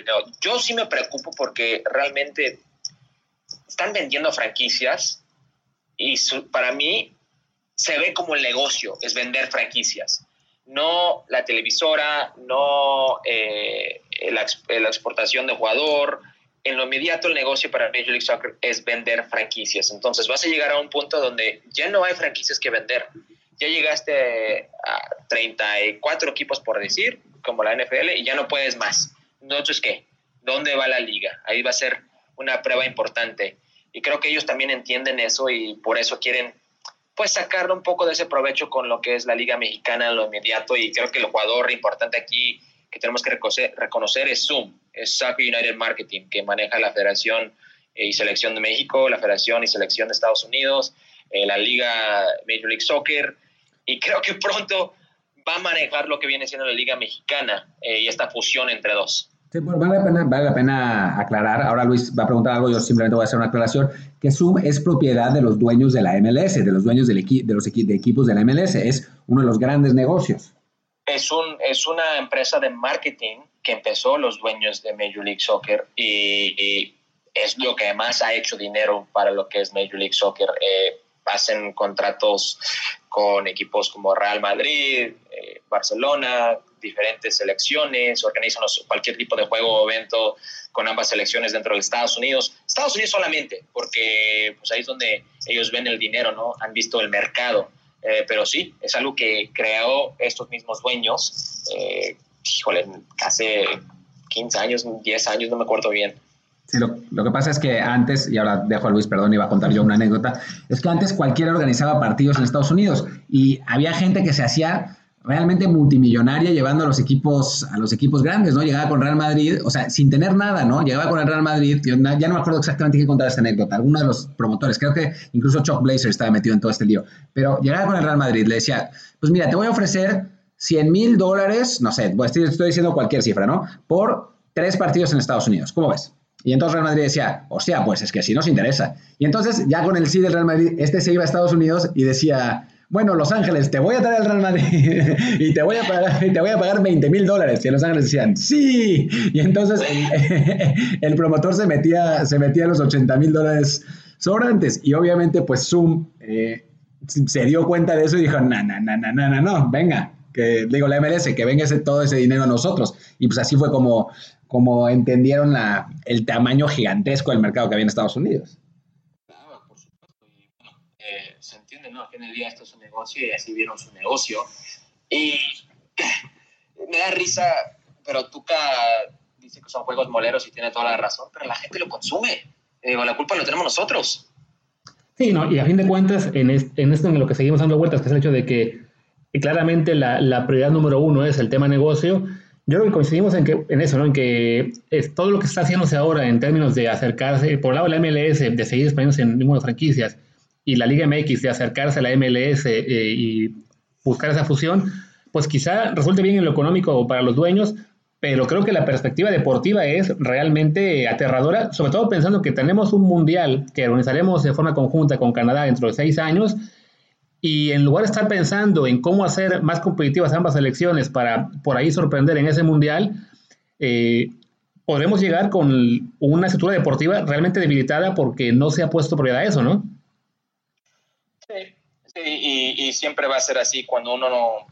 Yo sí me preocupo porque realmente están vendiendo franquicias y su, para mí se ve como el negocio, es vender franquicias. No la televisora, no eh, la, exportación de jugador. En lo inmediato el negocio para Major League Soccer es vender franquicias. Entonces vas a llegar a un punto donde ya no hay franquicias que vender. Ya llegaste a 34 equipos por decir, como la NFL, y ya no puedes más. Entonces, ¿qué? ¿Dónde va la liga? Ahí va a ser una prueba importante. Y creo que ellos también entienden eso y por eso quieren pues sacarle un poco de ese provecho con lo que es la Liga Mexicana en lo inmediato y creo que el jugador importante aquí que tenemos que reconocer, es Zoom, es Soccer United Marketing, que maneja la Federación y Selección de México, la Federación y Selección de Estados Unidos, eh, la Liga Major League Soccer y creo que pronto va a manejar lo que viene siendo la Liga Mexicana eh, y esta fusión entre dos. Sí, bueno, vale, la pena, vale la pena aclarar. Ahora Luis va a preguntar algo, yo simplemente voy a hacer una aclaración, que es propiedad de los dueños de la MLS, de los dueños del equi de los equipos de la MLS, es uno de los grandes negocios. Es, un, es una empresa de marketing que empezó los dueños de Major League Soccer y, y es lo que más ha hecho dinero para lo que es Major League Soccer. Eh, hacen contratos con equipos como Real Madrid, eh, Barcelona, diferentes selecciones, organizan cualquier tipo de juego o evento con ambas selecciones dentro de Estados Unidos. Estados Unidos solamente, porque pues ahí es donde ellos ven el dinero, ¿no? Han visto el mercado. Eh, pero sí, es algo que creó estos mismos dueños, eh, híjole, hace 15 años, 10 años, no me acuerdo bien. Sí, lo, lo, que pasa es que antes, y ahora dejo a Luis, perdón, iba a contar yo una anécdota, es que antes cualquiera organizaba partidos en Estados Unidos y había gente que se hacía realmente multimillonaria llevando a los equipos a los equipos grandes, ¿no? Llegaba con Real Madrid, o sea, sin tener nada, ¿no? Llegaba con el Real Madrid, yo ya no me acuerdo exactamente qué contar esta anécdota, alguno de los promotores, creo que incluso Chuck Blazer estaba metido en todo este lío, pero llegaba con el Real Madrid, le decía, pues mira, te voy a ofrecer 100 mil dólares, no sé, pues estoy diciendo cualquier cifra, ¿no? Por tres partidos en Estados Unidos, ¿cómo ves? Y entonces Real Madrid decía, hostia, pues es que si nos interesa. Y entonces ya con el sí del Real Madrid, este se iba a Estados Unidos y decía, bueno, Los Ángeles, te voy a traer al Real Madrid y te voy a pagar, te voy a pagar 20 mil dólares. Y Los Ángeles decían, sí. Y entonces el, promotor se metía, se metía los 80 mil dólares sobrantes. Y obviamente, pues Zoom eh, se dio cuenta de eso y dijo, no, no, no, no, no, no, venga, que digo la MLS, que venga todo ese dinero a nosotros. Y pues así fue como, como entendieron la, el tamaño gigantesco del mercado que había en Estados Unidos. ¿No? Al final del día esto es un negocio y así vieron su negocio. Y me da risa, pero Tuca dice que son juegos moleros y tiene toda la razón, pero la gente lo consume. digo, la culpa lo tenemos nosotros. Sí, no, y a fin de cuentas, en, en esto en lo que seguimos dando vueltas, que es el hecho de que claramente la, la, prioridad número uno es el tema negocio, yo creo que coincidimos en, que, en eso, ¿no? En que es todo lo que está haciéndose ahora en términos de acercarse, por un lado la MLS, de seguir expandiéndose en número de franquicias, y la Liga MX de acercarse a la MLS eh, y buscar esa fusión, pues quizá resulte bien en lo económico para los dueños, pero creo que la perspectiva deportiva es realmente aterradora, sobre todo pensando que tenemos un mundial que organizaremos de forma conjunta con Canadá dentro de seis años, y en lugar de estar pensando en cómo hacer más competitivas ambas elecciones para por ahí sorprender en ese mundial, eh, podremos llegar con una estructura deportiva realmente debilitada porque no se ha puesto prioridad a eso, ¿no? Sí, y, siempre va a ser así cuando uno no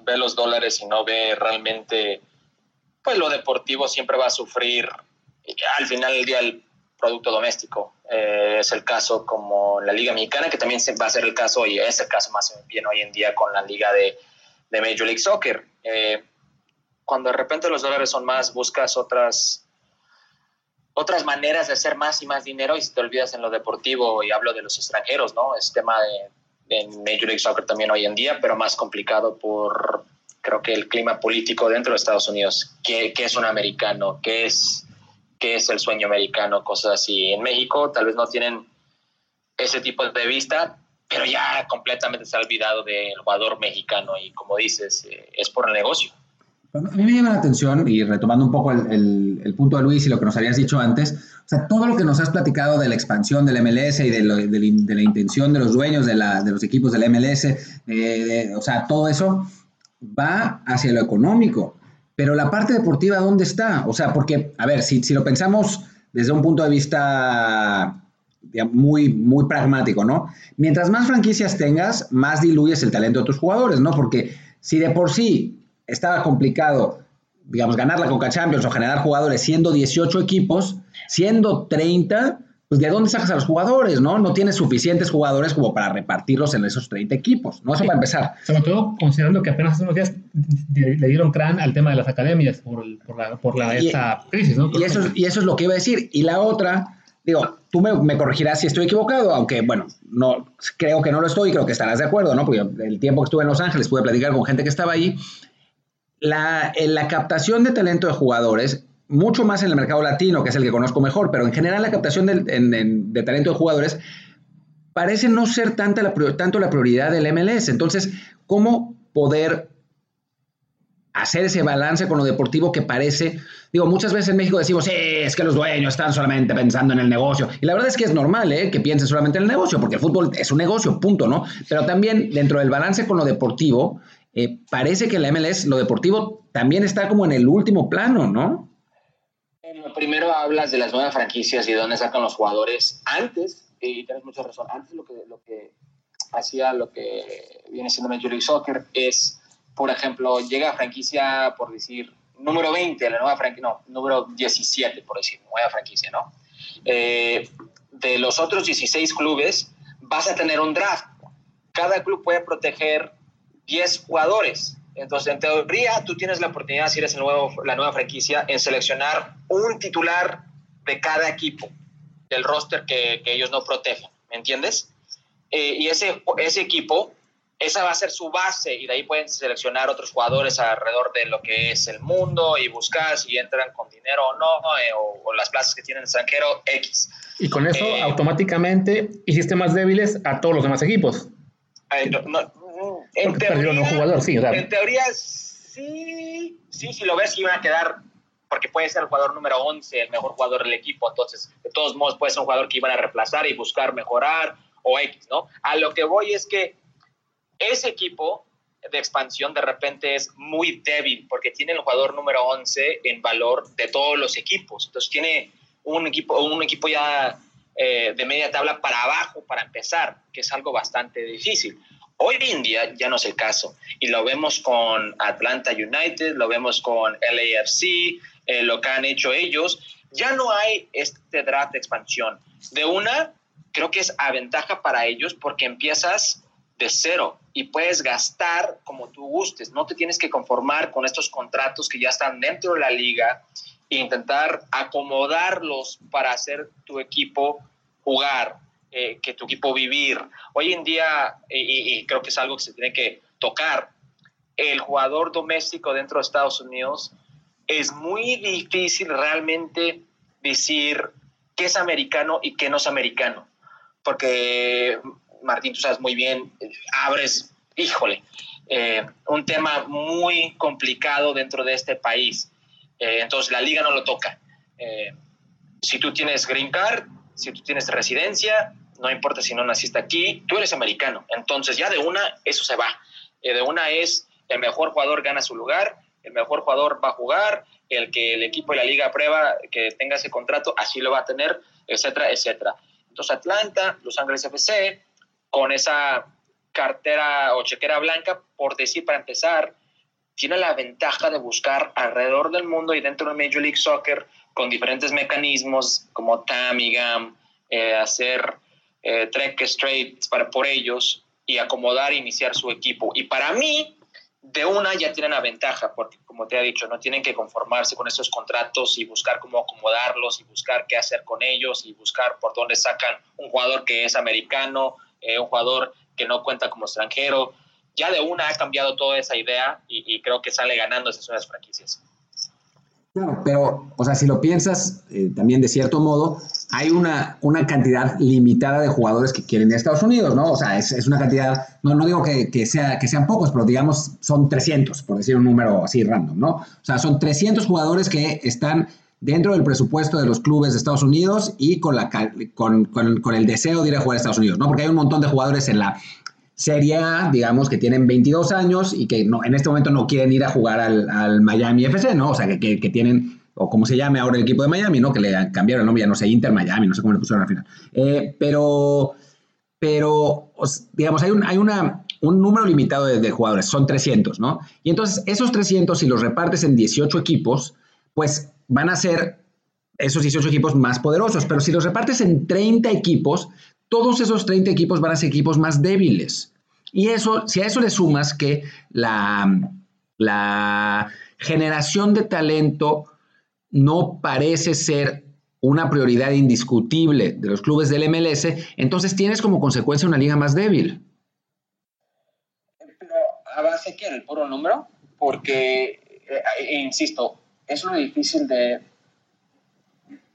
ve los dólares y no ve realmente, pues lo deportivo siempre va a sufrir al final del día el producto doméstico. Eh, es el caso como la Liga Mexicana, que también va a ser el caso, y es el caso más bien hoy en día con la Liga de, de Major League Soccer. Eh, cuando de repente los dólares son más, buscas otras otras maneras de hacer más y más dinero y si te olvidas en lo deportivo y hablo de los extranjeros, ¿no? Es tema de, Major League Soccer también hoy en día, pero más complicado por, creo que el clima político dentro de Estados Unidos. ¿Qué, es un americano? ¿Qué es, ¿Qué es el sueño americano? Cosas así. En México tal vez no tienen ese tipo de vista, pero ya completamente se ha olvidado del jugador mexicano y como dices, eh, es por el negocio. A mí me llama la atención, y retomando un poco el, el, punto de Luis y lo que nos habías dicho antes, o sea, todo lo que nos has platicado de la expansión del MLS y de, de, la intención de los dueños de, la, de los equipos del MLS, o sea, todo eso va hacia lo económico. Pero la parte deportiva, ¿dónde está? O sea, porque, a ver, si, si lo pensamos desde un punto de vista muy, muy pragmático, ¿no? Mientras más franquicias tengas, más diluyes el talento de tus jugadores, ¿no? Porque si de por sí estaba complicado, digamos, ganar la Coca Champions o generar jugadores siendo 18 equipos, siendo 30, pues ¿de dónde sacas a los jugadores, no? No tienes suficientes jugadores como para repartirlos en esos 30 equipos, ¿no? Eso para empezar. Sobre todo considerando que apenas hace unos días le dieron crán al tema de las academias por, la, por la, esta crisis, ¿no? y, eso, y eso es lo que iba a decir. Y la otra, digo, tú me, me, corregirás si estoy equivocado, aunque, bueno, no, creo que no lo estoy, creo que estarás de acuerdo, ¿no? Porque el tiempo que estuve en Los Ángeles pude platicar con gente que estaba ahí la, la captación de talento de jugadores, mucho más en el mercado latino, que es el que conozco mejor, pero en general la captación de, talento de jugadores parece no ser tanta la, tanto la prioridad del MLS. Entonces, ¿cómo poder hacer ese balance con lo deportivo que parece, digo, muchas veces en México decimos, es que los dueños están solamente pensando en el negocio. Y la verdad es que es normal, ¿eh? Que piensen solamente en el negocio, porque el fútbol es un negocio, punto, ¿no? Pero también dentro del balance con lo deportivo, eh, parece que la MLS, lo deportivo, también está como en el último plano, ¿no? Primero hablas de las nuevas franquicias y de dónde sacan los jugadores. Antes, y tienes mucha razón, antes lo que, lo que hacía lo que viene siendo Major League Soccer es, por ejemplo, llega a franquicia, por decir, número 20, la nueva franquicia, no, número 17, por decir, nueva franquicia, ¿no? eh, de los otros 16 clubes, vas a tener un draft. Cada club puede proteger 10 jugadores. Entonces, en teoría, tú tienes la oportunidad, si eres el nuevo, la nueva franquicia, en seleccionar un titular de cada equipo, del roster que, que ellos no protegen, ¿me entiendes? Eh, y ese, ese equipo, esa va a ser su base y de ahí pueden seleccionar otros jugadores alrededor de lo que es el mundo y buscar si entran con dinero o no, eh, o, o, las plazas que tienen extranjero X. Y con eso eh, automáticamente hiciste más débiles a todos los demás equipos. No, no, en teoría, un jugador, sí, en teoría, sí, sí, si lo ves, iban a quedar, porque puede ser el jugador número 11, el mejor jugador del equipo, entonces, de todos modos, puede ser un jugador que iban a reemplazar y buscar mejorar o X, ¿no? A lo que voy es que ese equipo de expansión de repente es muy débil porque tiene el jugador número 11 en valor de todos los equipos. Entonces tiene un equipo, un equipo ya eh, de media tabla para abajo para empezar, que es algo bastante difícil. Hoy en día ya no es el caso y lo vemos con Atlanta United, lo vemos con LAFC, eh, lo que han hecho ellos. Ya no hay este draft de expansión. De una, creo que es ventaja para ellos porque empiezas de cero y puedes gastar como tú gustes. No te tienes que conformar con estos contratos que ya están dentro de la liga e intentar acomodarlos para hacer tu equipo jugar eh, que tu equipo vivir. Hoy en día, y, y, creo que es algo que se tiene que tocar, el jugador doméstico dentro de Estados Unidos es muy difícil realmente decir qué es americano y qué no es americano. Porque, Martín, tú sabes muy bien, abres, híjole, eh, un tema muy complicado dentro de este país. Eh, entonces, la liga no lo toca. Eh, si tú tienes green card, si tú tienes residencia, no importa si no naciste aquí, tú eres americano. Entonces ya de una, eso se va. Eh, de una es el mejor jugador gana su lugar, el mejor jugador va a jugar, el que el equipo y la liga aprueba que tenga ese contrato, así lo va a tener, etcétera, etcétera. Entonces Atlanta, Los Ángeles FC, con esa cartera o chequera blanca, por decir para empezar, tiene la ventaja de buscar alrededor del mundo y dentro de Major League Soccer con diferentes mecanismos como TAM y GAM, eh, hacer eh, trek straight para, por ellos y acomodar e iniciar su equipo. Y para mí, de una ya tienen la ventaja, porque como te he dicho, no tienen que conformarse con estos contratos y buscar cómo acomodarlos y buscar qué hacer con ellos y buscar por dónde sacan un jugador que es americano, eh, un jugador que no cuenta como extranjero. Ya de una ha cambiado toda esa idea y, creo que sale ganando esas franquicias. Claro, pero, o sea, si lo piensas eh, también de cierto modo, hay una, una cantidad limitada de jugadores que quieren ir a Estados Unidos, ¿no? O sea, es, es una cantidad, no, no digo que, que, sea, que sean pocos, pero digamos son 300, por decir un número así random, ¿no? O sea, son 300 jugadores que están dentro del presupuesto de los clubes de Estados Unidos y con, la, con, con, con el deseo de ir a jugar a Estados Unidos, ¿no? Porque hay un montón de jugadores en la Serie A, digamos, que tienen 22 años y que no, en este momento no quieren ir a jugar al, Miami FC, ¿no? O sea, que, que, que, tienen, o como se llame ahora el equipo de Miami, ¿no? Que le cambiaron el nombre, ya no sé, Inter Miami, no sé cómo le pusieron al final. Eh, pero, pero, digamos, hay, un, hay una, un número limitado de, de, jugadores, son 300, ¿no? Y entonces, esos 300, si los repartes en 18 equipos, pues van a ser esos 18 equipos más poderosos, pero si los repartes en 30 equipos, todos esos 30 equipos van a ser equipos más débiles. Y eso, si a eso le sumas que la, la generación de talento no parece ser una prioridad indiscutible de los clubes del MLS, entonces tienes como consecuencia una liga más débil. Pero a base que el puro número, porque, eh, insisto, es lo difícil de,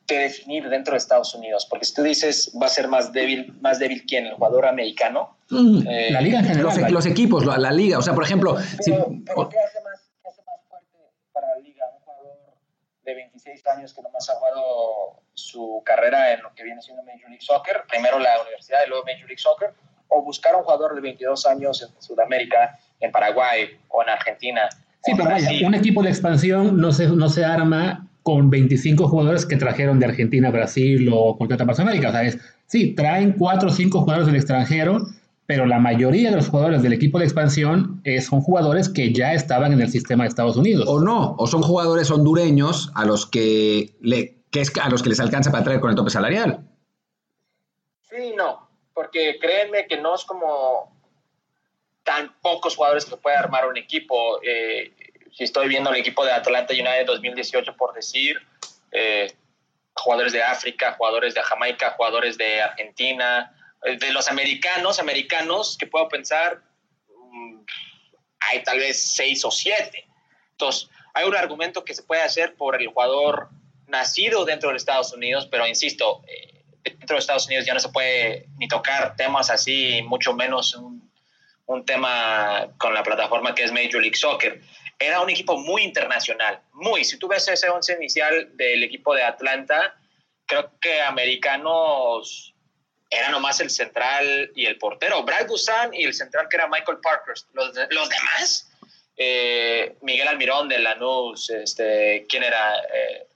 que definir dentro de Estados Unidos, porque si tú dices va a ser más débil, más débil quién, el jugador americano. Mm, eh, la liga en general. Los, los, equipos, la, la, liga, o sea, por ejemplo. Pero, si, pero ¿qué, hace más, ¿qué hace más fuerte para la liga? Un jugador de 26 años que nomás ha jugado su carrera en lo que viene siendo Major League Soccer, primero la universidad y luego Major League Soccer, o buscar un jugador de 22 años en Sudamérica, en Paraguay o en Argentina. Sí, pero vaya, un equipo de expansión no se, no se arma con 25 jugadores que trajeron de Argentina, Brasil o cualquier otra parte de América. O sea, es, sí, traen 4 o 5 jugadores del extranjero, pero la mayoría de los jugadores del equipo de expansión eh, son jugadores que ya estaban en el sistema de Estados Unidos. O no, o son jugadores hondureños a los que le que es a los que les alcanza para traer con el tope salarial. Sí, no, porque créanme que no es como tan pocos jugadores que puede armar un equipo. Eh, si estoy viendo el equipo de Atlanta United 2018, por decir, eh, jugadores de África, jugadores de Jamaica, jugadores de Argentina, eh, de los americanos, americanos que puedo pensar, mm, hay tal vez seis o siete. Entonces, hay un argumento que se puede hacer por el jugador nacido dentro de Estados Unidos, pero insisto, eh, dentro de Estados Unidos ya no se puede ni tocar temas así, mucho menos un, un tema con la plataforma que es Major League Soccer. Era un equipo muy internacional, muy. Si tú ves ese once inicial del equipo de Atlanta, creo que americanos era nomás el central y el portero. Brad Busan y el central que era Michael Parker. Los, los demás, eh, Miguel Almirón de Lanús, este, ¿quién era? Eh,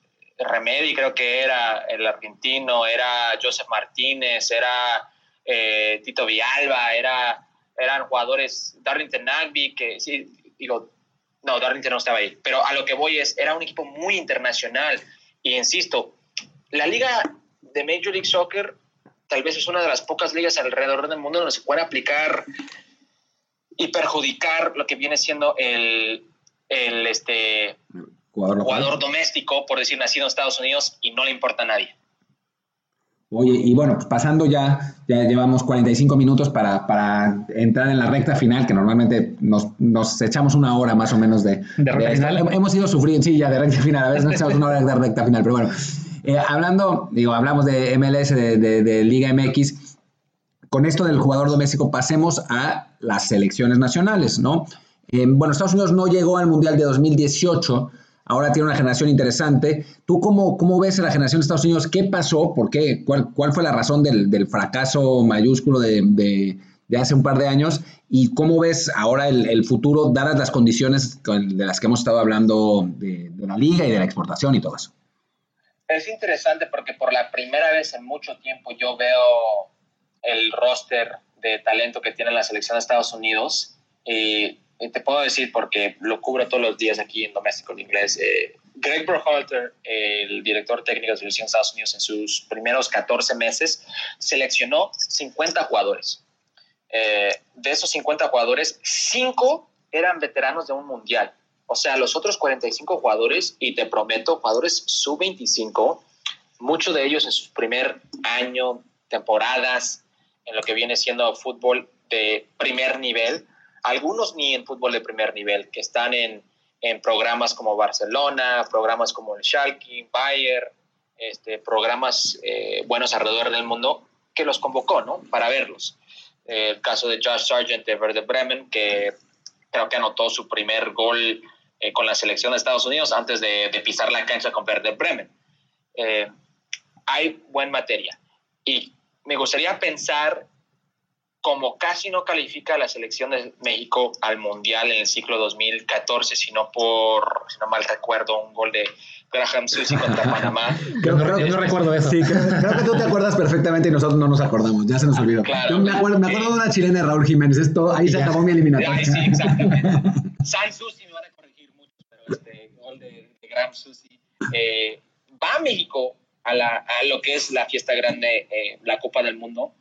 creo que era el argentino, era Joseph Martínez, era eh, Tito Villalba, era, eran jugadores, Darrington Nagby, que sí, digo, no, Darrington no estaba ahí, pero a lo que voy es, era un equipo muy internacional. Y insisto, la liga de Major League Soccer tal vez es una de las pocas ligas alrededor del mundo donde se puede aplicar y perjudicar lo que viene siendo el, el este, jugador, jugador doméstico, por decir nacido en Estados Unidos, y no le importa a nadie. Oye, y bueno, pues pasando ya, ya llevamos 45 minutos para, para, entrar en la recta final, que normalmente nos, nos echamos una hora más o menos de, ¿De recta final? Hemos ido sufriendo, sí, ya de recta final, a veces nos echamos una hora de recta final, pero bueno. Eh, hablando, digo, hablamos de MLS, de, de, de, Liga MX. Con esto del jugador doméstico, pasemos a las selecciones nacionales, ¿no? Eh, bueno, Estados Unidos no llegó al Mundial de 2018, ahora tiene una generación interesante. ¿Tú cómo, cómo ves la generación de Estados Unidos? ¿Qué pasó? ¿Por qué? ¿Cuál, cuál fue la razón del, del fracaso mayúsculo de, de, hace un par de años? ¿Y cómo ves ahora el, futuro, dadas las condiciones de las que hemos estado hablando de, la liga y de la exportación y todo eso? es interesante porque por la primera vez en mucho tiempo yo veo el roster de talento que tiene la selección de Estados Unidos y, y te puedo decir porque lo cubro todos los días aquí en Doméstico en Inglés. Eh, Greg Berhalter, el director técnico de selección de Estados Unidos, en sus primeros 14 meses seleccionó 50 jugadores. Eh, de esos 50 jugadores, 5 eran veteranos de un mundial. O sea, los otros 45 jugadores, y te prometo, jugadores sub-25, muchos de ellos en su primer año, temporadas, en lo que viene siendo fútbol de primer nivel, algunos ni en fútbol de primer nivel, que están en, en programas como Barcelona, programas como el Schalke, Bayern, este, programas eh, buenos alrededor del mundo, que los convocó, ¿no? Para verlos. Eh, el caso de Josh Sargent de Werder Bremen, que creo que anotó su primer gol eh, con la selección de Estados Unidos antes de, de pisar la cancha con Werder Bremen. Eh, hay buen materia. Y me gustaría pensar, como casi no califica la selección de México al Mundial en el ciclo 2014, sino por, si no mal recuerdo, un gol de Graham Susi contra Panamá. No, yo no recuerdo eso. Sí, creo, creo, que tú te acuerdas perfectamente y nosotros no nos acordamos, ya se nos olvidó. Claro, yo me acuerdo, me acuerdo de una chilena de Raúl Jiménez, esto, ahí se Ya. acabó mi eliminatoria. Sí, exactamente. San Susi me van a corregir muchos, pero este gol de, de Graham Susi eh, va a México a, la, a lo que es la fiesta grande, eh, la Copa del Mundo,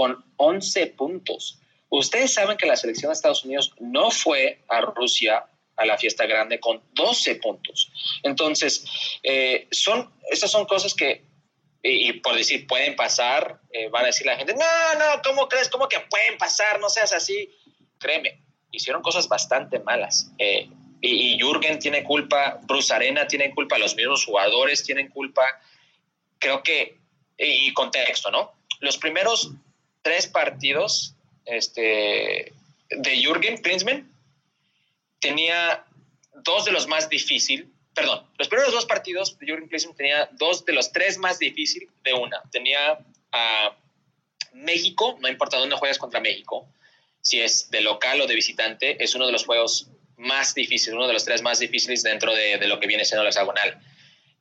con 11 puntos. Ustedes saben que la selección de Estados Unidos no fue a Rusia a la fiesta grande con 12 puntos. Entonces, eh, son, estas son cosas que, y, por decir, pueden pasar, eh, van a decir la gente, no, no, ¿cómo crees? ¿Cómo que pueden pasar? No seas así. Créeme, hicieron cosas bastante malas. Eh, y, y Jürgen tiene culpa, Bruce Arena tiene culpa, los mismos jugadores tienen culpa. Creo que, y, y contexto, ¿no? Los primeros tres partidos este, de Jürgen Klinsmann tenía dos de los más difíciles, perdón, los primeros dos partidos de Jürgen Klinsmann tenía dos de los tres más difíciles de una. Tenía a México, no importa dónde juegas contra México, si es de local o de visitante, es uno de los juegos más difíciles, uno de los tres más difíciles dentro de, de lo que viene siendo el hexagonal.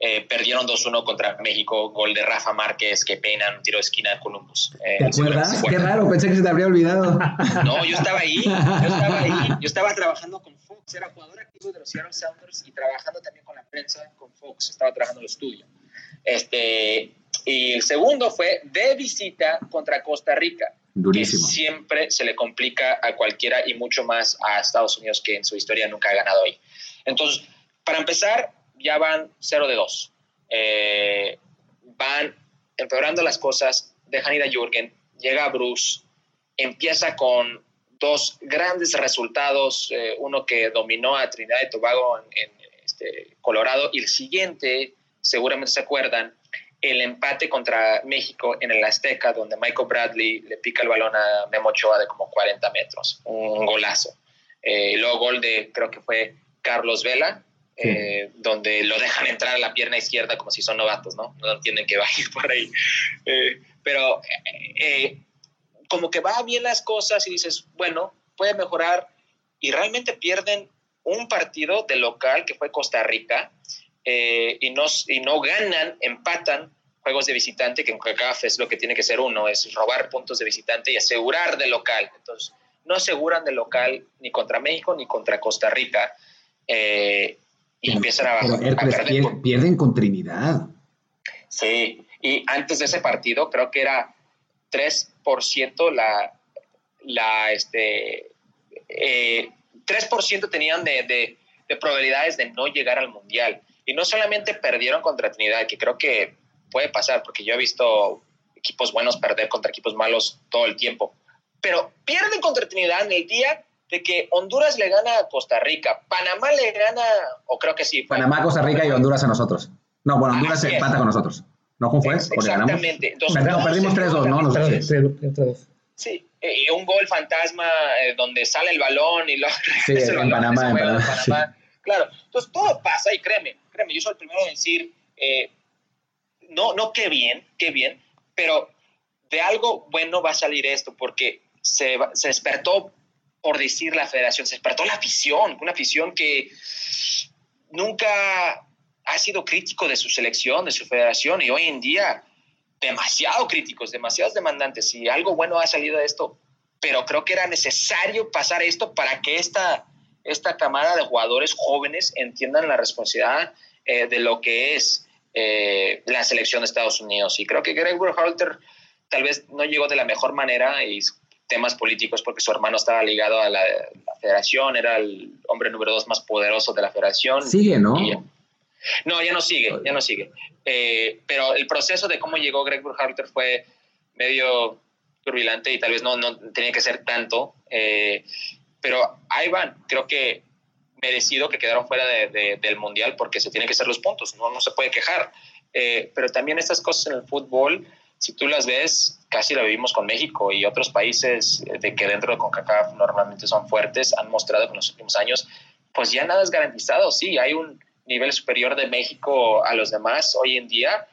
Eh, perdieron 2-1 contra México, gol de Rafa Márquez, que pena, un tiro de esquina en Columbus. Eh, ¿Te acuerdas? Qué raro, pensé que se te habría olvidado. No, yo estaba ahí, yo estaba ahí, yo estaba trabajando con Fox, era jugador activo de los Seattle Sounders y trabajando también con la prensa con Fox, estaba trabajando en el estudio. Este, y el segundo fue de visita contra Costa Rica. Durísimo. Que siempre se le complica a cualquiera y mucho más a Estados Unidos que en su historia nunca ha ganado ahí. Entonces, para empezar, ya van 0 de 2. Eh, van empeorando las cosas, dejan ir a Jürgen, llega Bruce, empieza con dos grandes resultados, eh, uno que dominó a Trinidad y Tobago en, este, Colorado y el siguiente, seguramente se acuerdan, el empate contra México en el Azteca, donde Michael Bradley le pica el balón a Memo Ochoa de como 40 metros, un golazo. Eh, luego gol de, creo que fue Carlos Vela, eh, donde lo dejan entrar a la pierna izquierda como si son novatos, ¿no? No entienden que va a ir por ahí. Eh, pero como que va bien las cosas y dices, bueno, puede mejorar y realmente pierden un partido de local que fue Costa Rica eh, y, no, y no ganan, empatan juegos de visitante, que en CACAF es lo que tiene que ser uno, es robar puntos de visitante y asegurar de local. Entonces, no aseguran de local ni contra México ni contra Costa Rica. Eh, y empiezan a, a Pierden con Trinidad. Sí, y antes de ese partido creo que era 3% la, la este, eh, 3% tenían de, de, probabilidades de no llegar al Mundial. Y no solamente perdieron contra Trinidad, que creo que puede pasar, porque yo he visto equipos buenos perder contra equipos malos todo el tiempo, pero pierden contra Trinidad en el día de que Honduras le gana a Costa Rica, Panamá le gana, o creo que sí. Panamá, Costa Rica y Honduras a nosotros. No, bueno, Honduras se empata con nosotros. ¿No fue? Exactamente. Entonces, perdimos 3-2, ¿no? 3-2. Sí, y un gol fantasma eh, donde sale el balón y lo sí, en, Panamá, en Panamá, Claro, entonces todo pasa y créeme, créeme, yo soy el primero en decir, eh, no, no, qué bien, qué bien, pero de algo bueno va a salir esto porque se, se despertó, por decir la federación, se despertó la afición, una afición que nunca ha sido crítico de su selección, de su federación y hoy en día demasiado críticos, demasiados demandantes y algo bueno ha salido de esto, pero creo que era necesario pasar esto para que esta, esta camada de jugadores jóvenes entiendan la responsabilidad eh, de lo que es eh, la selección de Estados Unidos. Y creo que Greg Berhalter tal vez no llegó de la mejor manera y temas políticos porque su hermano estaba ligado a la, federación, era el hombre número dos más poderoso de la federación. Sigue, ¿no? no, ya no sigue, ya no sigue. Eh, pero el proceso de cómo llegó Greg Berhalter fue medio turbulente y tal vez no, no tenía que ser tanto. Eh, pero ahí van, creo que merecido que quedaron fuera del Mundial porque se tienen que hacer los puntos, no, no se puede quejar. Eh, pero también estas cosas en el fútbol, si tú las ves, casi la vivimos con México y otros países de que dentro de CONCACAF normalmente son fuertes, han mostrado que en los últimos años, pues ya nada es garantizado. Sí, hay un nivel superior de México a los demás hoy en día,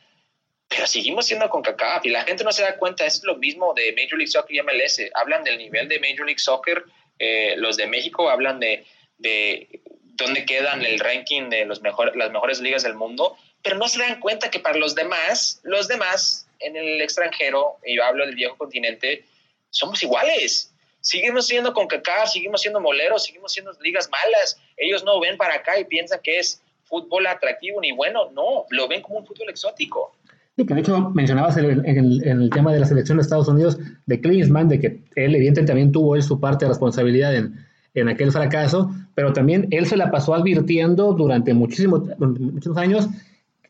pero seguimos siendo CONCACAF y la gente no se da cuenta, es lo mismo de Major League Soccer y MLS, hablan del nivel de Major League Soccer, eh, los de México hablan de, de dónde quedan el ranking de los mejor, las mejores ligas del mundo, pero no se dan cuenta que para los demás, los demás en el extranjero, y yo hablo del viejo continente, somos iguales. Seguimos siendo CONCACAF, seguimos siendo moleros, seguimos siendo ligas malas. Ellos no ven para acá y piensan que es fútbol atractivo ni bueno, no, lo ven como un fútbol exótico. Sí, que de hecho mencionabas en el, tema de la selección de Estados Unidos de Klinsmann, de que él evidentemente también tuvo él su parte de responsabilidad en, en aquel fracaso, pero también él se la pasó advirtiendo durante muchísimos, muchos años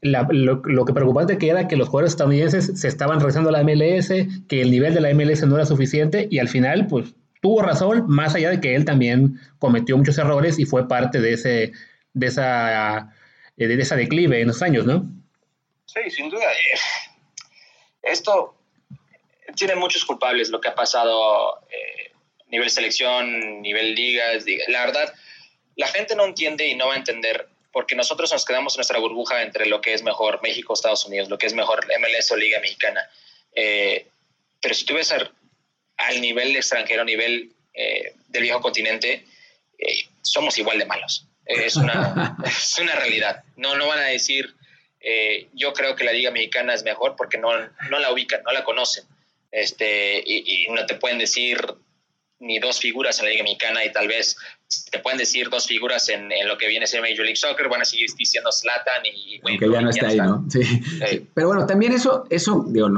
lo, lo, que preocupante que era que los jugadores estadounidenses se estaban regresando a la MLS, que el nivel de la MLS no era suficiente y al final pues tuvo razón, más allá de que él también cometió muchos errores y fue parte de ese de esa, eh, de esa declive en los años, ¿no? Sí, sin duda. Eh, esto tiene muchos culpables lo que ha pasado eh, nivel selección, nivel ligas. La verdad, la gente no entiende y no va a entender porque nosotros nos quedamos en nuestra burbuja entre lo que es mejor México, Estados Unidos, lo que es mejor MLS o Liga Mexicana. pero si tú ves al, nivel extranjero, a nivel del viejo continente, somos igual de malos. Es una, es una realidad. No, no van a decir, eh, yo creo que la Liga Mexicana es mejor porque no, no la ubican, no la conocen. Este, y, no te pueden decir ni dos figuras en la Liga Mexicana y tal vez te pueden decir dos figuras en, en lo que viene a ser Major League Soccer, van a seguir diciendo Zlatan y Wayne Que ya no está ahí, ¿no? Sí. sí. Pero bueno, también eso, eso digo,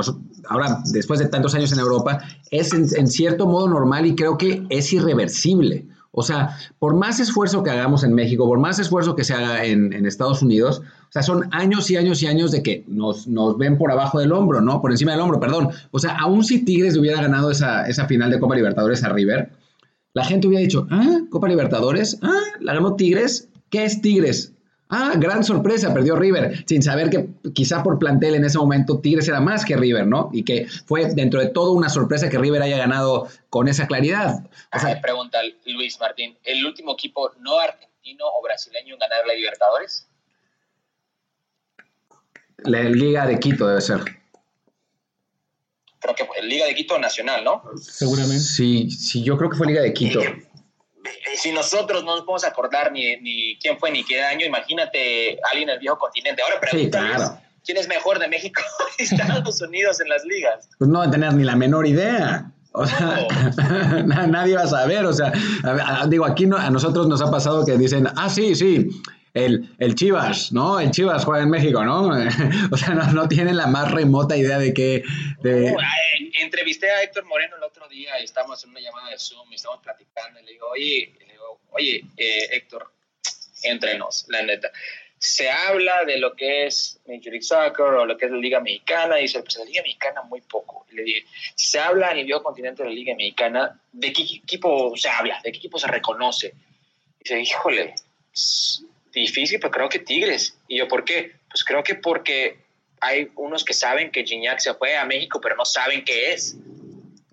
ahora después de tantos años en Europa, es en, en cierto modo normal y creo que es irreversible. O sea, por más esfuerzo que hagamos en México, por más esfuerzo que se haga en, en Estados Unidos, o sea, son años y años y años de que nos, nos, ven por abajo del hombro, ¿no? Por encima del hombro, perdón. O sea, aún si Tigres hubiera ganado esa, esa final de Copa Libertadores a River, la gente hubiera dicho, ah, Copa Libertadores, ah, la ganó Tigres, ¿qué es Tigres? Ah, gran sorpresa, perdió River, sin saber que quizá por plantel en ese momento Tigres era más que River, ¿no? Y que fue dentro de todo una sorpresa que River haya ganado con esa claridad. O sea, pregunta Luis Martín, ¿el último equipo no argentino o brasileño en ganar la Libertadores? La Liga de Quito debe ser. Creo que fue Liga de Quito Nacional, ¿no? Seguramente. Sí, sí, yo creo que fue Liga de Quito. si nosotros no nos podemos acordar ni, ni quién fue ni qué año, imagínate alguien del viejo continente. Ahora pregúntales sí, claro. quién es mejor de México y Estados Unidos en las ligas. Pues no tener ni la menor idea. O sea, no. nadie va a saber. O sea, digo, aquí no, a nosotros nos ha pasado que dicen, ah, sí, sí, el, el, Chivas, ¿no? El Chivas juega en México, ¿no? o sea, no, no, tienen la más remota idea de que... De... Eh, entrevisté a Héctor Moreno el otro día y estábamos en una llamada de Zoom y estábamos platicando y le digo, oye, le digo, oye eh, Héctor, entrenos, la neta. Se habla de lo que es Major League Soccer o lo que es la Liga Mexicana y dice, pues la Liga Mexicana muy poco. Y le dije, si se habla a nivel continente de la Liga Mexicana, ¿de qué equipo se habla? ¿De qué equipo se reconoce? Y dice, híjole, difícil, pero creo que Tigres. ¿Y yo por qué? Pues creo que porque hay unos que saben que Gignac se fue a México, pero no saben qué es.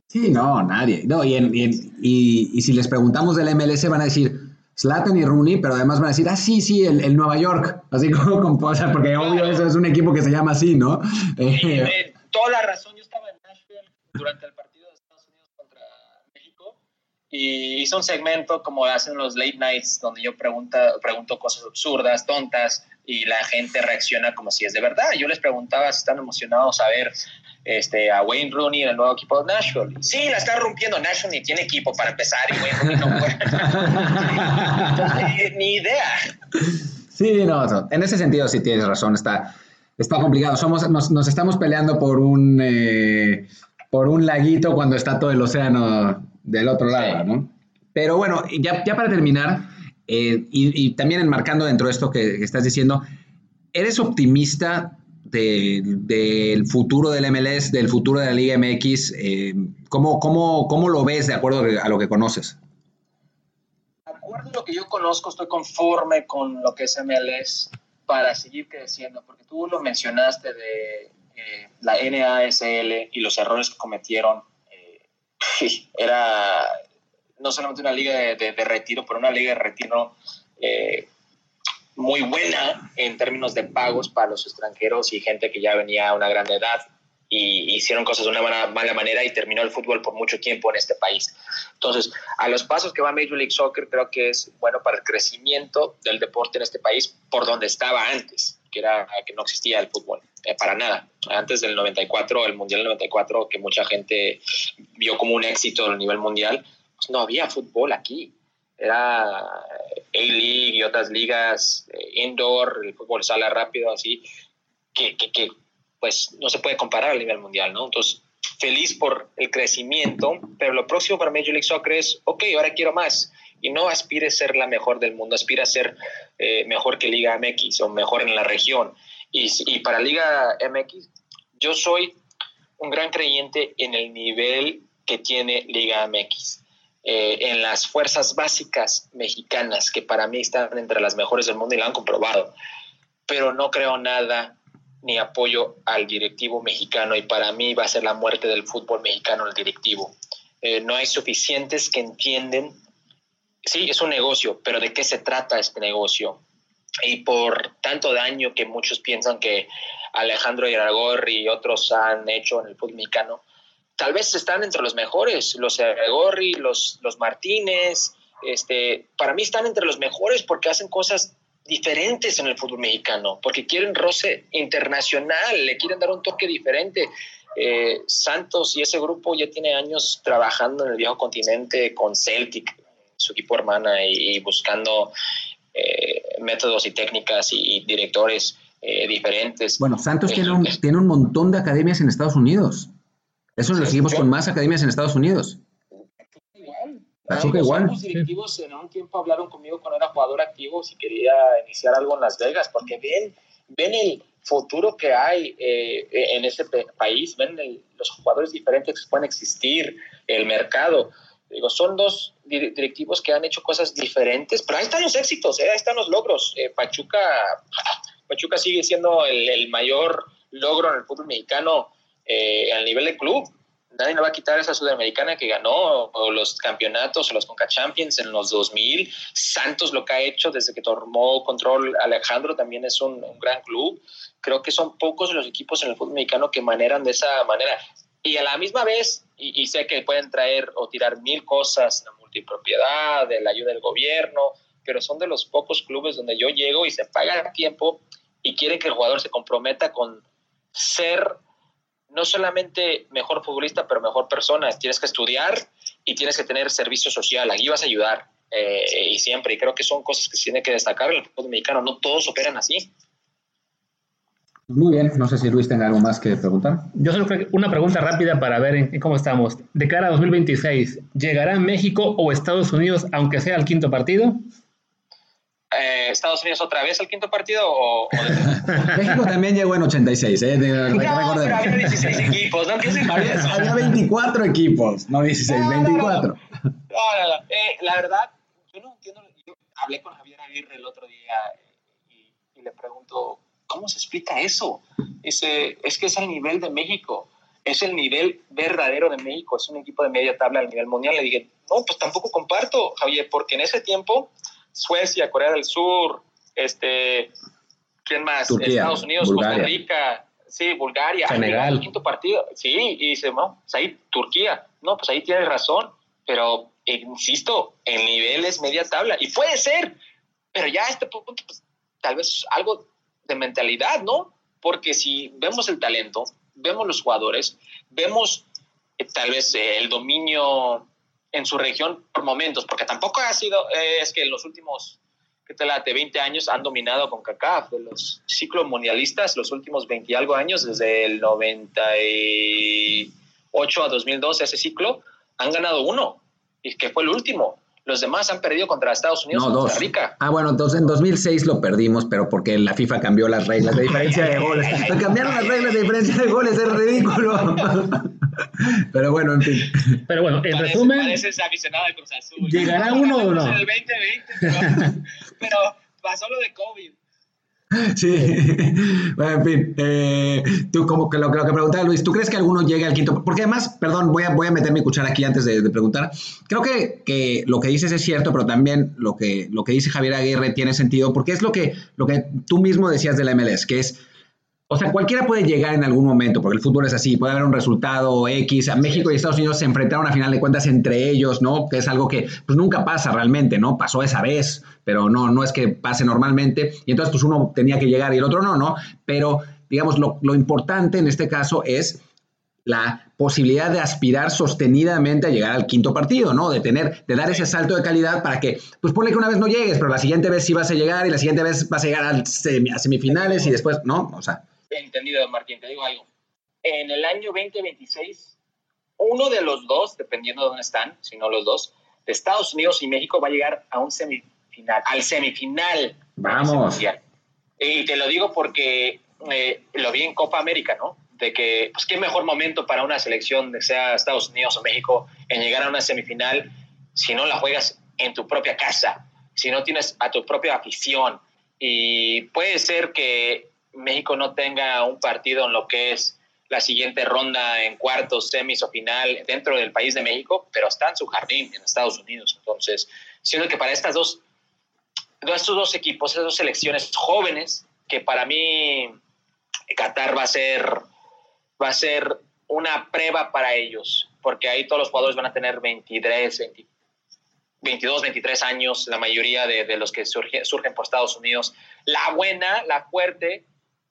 Sí, no, nadie. No, y, en, y, y, si les preguntamos del MLS van a decir Slatan y Rooney, pero además van a decir, ah, sí, sí, el, el Nueva York. Así como, como o sea, porque claro. obvio eso es un equipo que se llama así, ¿no? Eh, toda la razón. Yo estaba en Nashville durante el partido de Estados Unidos contra México y hice un segmento como hacen los late nights donde yo pregunta, pregunto cosas absurdas, tontas y la gente reacciona como si es de verdad. Yo les preguntaba si están emocionados a ver este, a Wayne Rooney en el nuevo equipo de Nashville. Sí, la está rompiendo Nashville ni tiene equipo para empezar y Wayne Rooney no puede. ni idea. Sí, no, en ese sentido sí tienes razón, está, está complicado. Somos, nos, nos estamos peleando por un, eh, por un laguito cuando está todo el océano del otro lado, sí. ¿no? Pero bueno, ya, ya para terminar, eh, y, y, también enmarcando dentro de esto que, que estás diciendo, ¿eres optimista del de, de futuro del MLS, del futuro de la Liga MX? Eh, ¿cómo, cómo, ¿Cómo lo ves de acuerdo a lo que conoces? De acuerdo a lo que yo conozco, estoy conforme con lo que es MLS para seguir creciendo, porque tú lo mencionaste de eh, la NASL y los errores que cometieron. Eh, era no solamente una liga de, retiro, pero una liga de retiro eh, muy buena en términos de pagos para los extranjeros y gente que ya venía a una gran edad y hicieron cosas de una mala, mala, manera y terminó el fútbol por mucho tiempo en este país. Entonces, a los pasos que va Major League Soccer, creo que es bueno para el crecimiento del deporte en este país por donde estaba antes, que era que no existía el fútbol, eh, para nada. Antes del 94, el Mundial del 94, que mucha gente vio como un éxito a nivel mundial, pues no había fútbol aquí. Era A-League y otras ligas eh, indoor, el fútbol sala rápido, así, que, que, que, pues no se puede comparar a nivel mundial, ¿no? Entonces, feliz por el crecimiento, pero lo próximo para Major League Soccer es, ok, ahora quiero más. Y no aspire a ser la mejor del mundo, aspira a ser eh, mejor que Liga MX o mejor en la región. Y, y para Liga MX, yo soy un gran creyente en el nivel que tiene Liga MX eh, en las fuerzas básicas mexicanas, que para mí están entre las mejores del mundo y lo han comprobado. Pero no creo nada ni apoyo al directivo mexicano y para mí va a ser la muerte del fútbol mexicano el directivo. Eh, no hay suficientes que entienden, sí, es un negocio, pero ¿de qué se trata este negocio? Y por tanto daño que muchos piensan que Alejandro Iragorri y otros han hecho en el fútbol mexicano, tal vez están entre los mejores, los Gorri, los, los Martínez, este, para mí están entre los mejores porque hacen cosas diferentes en el fútbol mexicano, porque quieren roce internacional, le quieren dar un toque diferente. eh, Santos y ese grupo ya tiene años trabajando en el viejo continente con Celtic, su equipo hermana, y, buscando eh, métodos y técnicas y, directores eh, diferentes. Bueno, Santos tiene un, tiene un montón de academias en Estados Unidos. Eso lo seguimos con más academias en Estados Unidos. Pachuca igual. Los directivos en un tiempo hablaron conmigo cuando era jugador activo si quería iniciar algo en Las Vegas, porque ven, ven el futuro que hay eh, en ese país, ven los jugadores diferentes que pueden existir, el mercado. Digo, son dos directivos que han hecho cosas diferentes, pero ahí están los éxitos, eh, ahí están los logros. Eh, Pachuca, Pachuca sigue siendo el, el, mayor logro en el fútbol mexicano al nivel de club nadie le va a quitar esa sudamericana que ganó, o los campeonatos, o los Conca Champions en los 2000. Santos lo que ha hecho desde que tomó control Alejandro también es un, gran club. Creo que son pocos los equipos en el fútbol mexicano que maneran de esa manera. Y a la misma vez, y, sé que pueden traer o tirar mil cosas, la multipropiedad, de la ayuda del gobierno, pero son de los pocos clubes donde yo llego y se paga a tiempo y quieren que el jugador se comprometa con ser no solamente mejor futbolista, pero mejor persona. Tienes que estudiar y tienes que tener servicio social. Aquí vas a ayudar eh, y siempre. Y creo que son cosas que se tiene que destacar en el fútbol mexicano. No todos operan así. Muy bien, no sé si Luis tenga algo más que preguntar. Yo solo creo que una pregunta rápida para ver en, cómo estamos. De cara a 2026, ¿llegará México o Estados Unidos, aunque sea el quinto partido? Eh, Estados Unidos otra vez el quinto partido o, México también llegó en 86, ¿eh? no, pero había 16 equipos, ¿no? Había, había 24 equipos, no 16, 24. No, no, eh, la verdad, yo no entiendo. Yo hablé con Javier Aguirre el otro día y, y le pregunto, ¿cómo se explica eso? Ese, es que es el nivel de México, es el nivel verdadero de México, es un equipo de media tabla al nivel mundial. Le dije, no, pues tampoco comparto, Javier, porque en ese tiempo Suecia, Corea del Sur, este, ¿quién más? Estados Unidos, Costa Rica, sí, Bulgaria, Senegal. quinto partido, sí, y dice, no, pues ahí Turquía, no, pues ahí tienes razón, pero insisto, el nivel es media tabla, y puede ser, pero ya a este punto, pues, tal vez algo de mentalidad, ¿no? Porque si vemos el talento, vemos los jugadores, vemos eh, tal vez eh, el dominio en su región por momentos, porque tampoco ha sido, eh, es que en los últimos, ¿qué te late? 20 años han dominado con CACAF, de los ciclos mundialistas, los últimos 20 y algo años, desde el 98 a 2012, ese ciclo, han ganado uno, y que fue el último. Los demás han perdido contra Estados Unidos y Costa Rica. Ah, bueno, entonces en 2006 lo perdimos, pero porque la FIFA cambió las reglas de diferencia de goles. cambiaron las reglas de diferencia de goles, es ridículo. Pero bueno, en fin. Pero bueno, en resumen. Pareces aficionado de Cruz Azul. ¿Llegará uno o no? En el 2020, pero, pero pasó lo de COVID. Sí, bueno, en fin, eh, tú como que lo, que preguntaba Luis, ¿tú crees que alguno llegue al quinto? Porque además, perdón, voy a, voy a meter mi cuchara aquí antes de, preguntar. Creo que, que, lo que dices es cierto, pero también lo que, lo que dice Javier Aguirre tiene sentido, porque es lo que, lo que tú mismo decías de la MLS, que es o sea, cualquiera puede llegar en algún momento, porque el fútbol es así, puede haber un resultado X. México y Estados Unidos se enfrentaron a final de cuentas entre ellos, ¿no? Que es algo que pues nunca pasa realmente, ¿no? Pasó esa vez, pero no, no es que pase normalmente. Y entonces pues uno tenía que llegar y el otro no, ¿no? Pero digamos, lo, lo importante en este caso es la posibilidad de aspirar sostenidamente a llegar al quinto partido, ¿no? De tener, de dar ese salto de calidad para que, pues ponle que una vez no llegues, pero la siguiente vez sí vas a llegar y la siguiente vez vas a llegar a semifinales y después, ¿no? O sea, entendido, Martín, te digo algo. En el año 2026, uno de los dos, dependiendo de dónde están, si no los dos, de Estados Unidos y México va a llegar a un semifinal, al semifinal. Vamos. Y te lo digo porque eh, lo vi en Copa América, ¿no? De que, pues, qué mejor momento para una selección, de sea Estados Unidos o México, en llegar a una semifinal si no la juegas en tu propia casa, si no tienes a tu propia afición. Y puede ser que México no tenga un partido en lo que es la siguiente ronda en cuartos, semis o final dentro del país de México, pero está en su jardín en Estados Unidos. Entonces, siendo que para estas dos, estos dos equipos, esas dos selecciones jóvenes, que para mí Qatar va a ser, va a ser una prueba para ellos, porque ahí todos los jugadores van a tener 23, 22, 23 años, la mayoría de, los que surgen por Estados Unidos. La buena, la fuerte,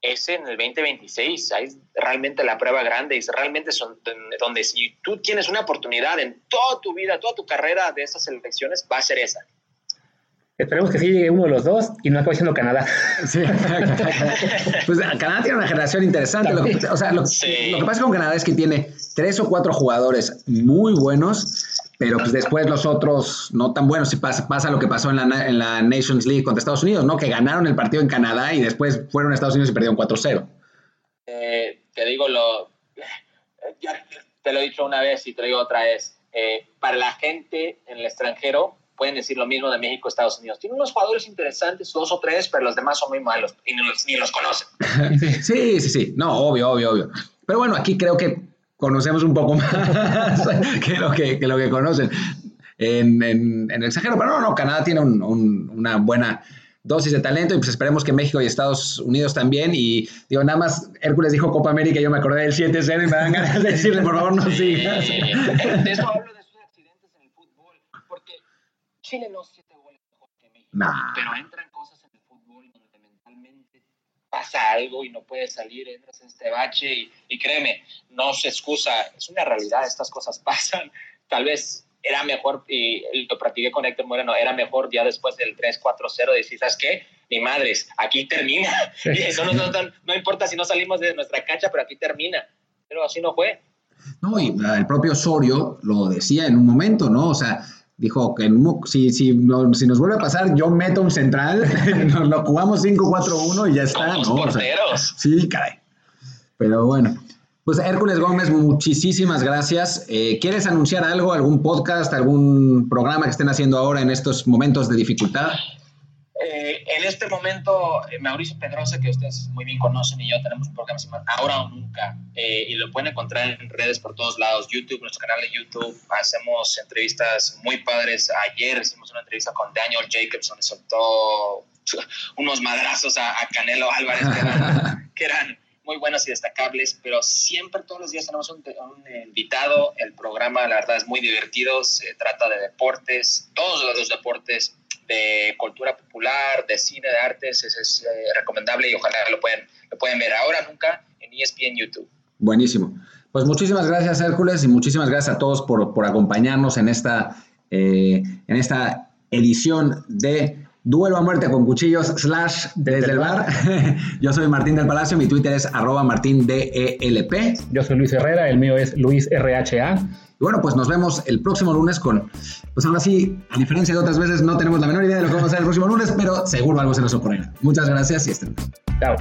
es en el 2026. Ahí es realmente la prueba grande. Es realmente son, donde si tú tienes una oportunidad en toda tu vida, toda tu carrera de esas elecciones, va a ser esa. Esperemos que sí llegue uno de los dos y no acabe siendo Canadá. Sí. pues Canadá tiene una generación interesante. Lo que, o sea, lo, sí. lo, que pasa con Canadá es que tiene tres o cuatro jugadores muy buenos, pero pues después los otros no tan buenos. Si pasa, pasa lo que pasó en la, en la, Nations League contra Estados Unidos, ¿no? Que ganaron el partido en Canadá y después fueron a Estados Unidos y perdieron 4-0. Eh, te digo lo. Ya te lo he dicho una vez y te lo digo otra vez. Eh, para la gente en el extranjero, pueden decir lo mismo de México, Estados Unidos. Tienen unos jugadores interesantes, dos o tres, pero los demás son muy malos y ni los, ni los conocen. sí, sí, sí. No, obvio, obvio, obvio. Pero bueno, aquí creo que conocemos un poco más que, lo que, que, lo que conocen en, en, en, el extranjero. Pero no, no, Canadá tiene un, un, una buena dosis de talento y pues esperemos que México y Estados Unidos también. Y digo, nada más Hércules dijo Copa América, yo me acordé del 7-0 y me dan ganas de decirle, por favor, no sigas. De eso hablo de esos accidentes en el fútbol, porque Chile no siete goles mejor que México, nah. pero entran cosas en el fútbol donde mentalmente pasa algo y no puedes salir, entras en este bache y, y créeme, no se excusa, es una realidad, estas cosas pasan. Tal vez era mejor, y lo practiqué con Héctor Moreno, era mejor ya después del 3-4-0 decir, ¿sabes qué? Ni madres, aquí termina. Y eso no, no, no, importa si no salimos de nuestra cancha, pero aquí termina. Pero así no fue. No, y el propio Osorio lo decía en un momento, ¿no? O sea, dijo que si, si, no, si nos vuelve a pasar, yo meto un central, nos lo jugamos 5-4-1 y ya está, ¿no? porteros. O sea, sí, caray. Pero bueno. Pues Hércules Gómez, muchísimas gracias. Eh, ¿Quieres anunciar algo, algún podcast, algún programa que estén haciendo ahora en estos momentos de dificultad? Eh, en este momento, eh, Mauricio Pedrosa, que ustedes muy bien conocen, y yo tenemos un programa llamado Ahora o Nunca, eh, y lo pueden encontrar en redes por todos lados, YouTube, nuestro canal de YouTube, hacemos entrevistas muy padres. Ayer hicimos una entrevista con Daniel Jacobs, donde soltó unos madrazos a, a Canelo Álvarez, que eran, que eran muy buenos y destacables, pero siempre todos los días tenemos un, un, invitado. El programa, la verdad, es muy divertido. Se trata de deportes, todos los deportes, de cultura popular, de cine, de artes. Es, es eh, recomendable y ojalá lo pueden, lo pueden ver ahora nunca en ESPN YouTube. Buenísimo. Pues muchísimas gracias, Hércules, y muchísimas gracias a todos por, por acompañarnos en esta, eh, en esta edición de Duelo a muerte con cuchillos slash desde el bar. Yo soy Martín del Palacio, mi Twitter es arroba martindelp. Yo soy Luis Herrera, el mío es Luis RHA. Bueno, pues nos vemos el próximo lunes con, pues ahora sí, a diferencia de otras veces, no tenemos la menor idea de lo que vamos a hacer el próximo lunes, pero seguro algo se nos ocurrirá. Muchas gracias y estén. Chao.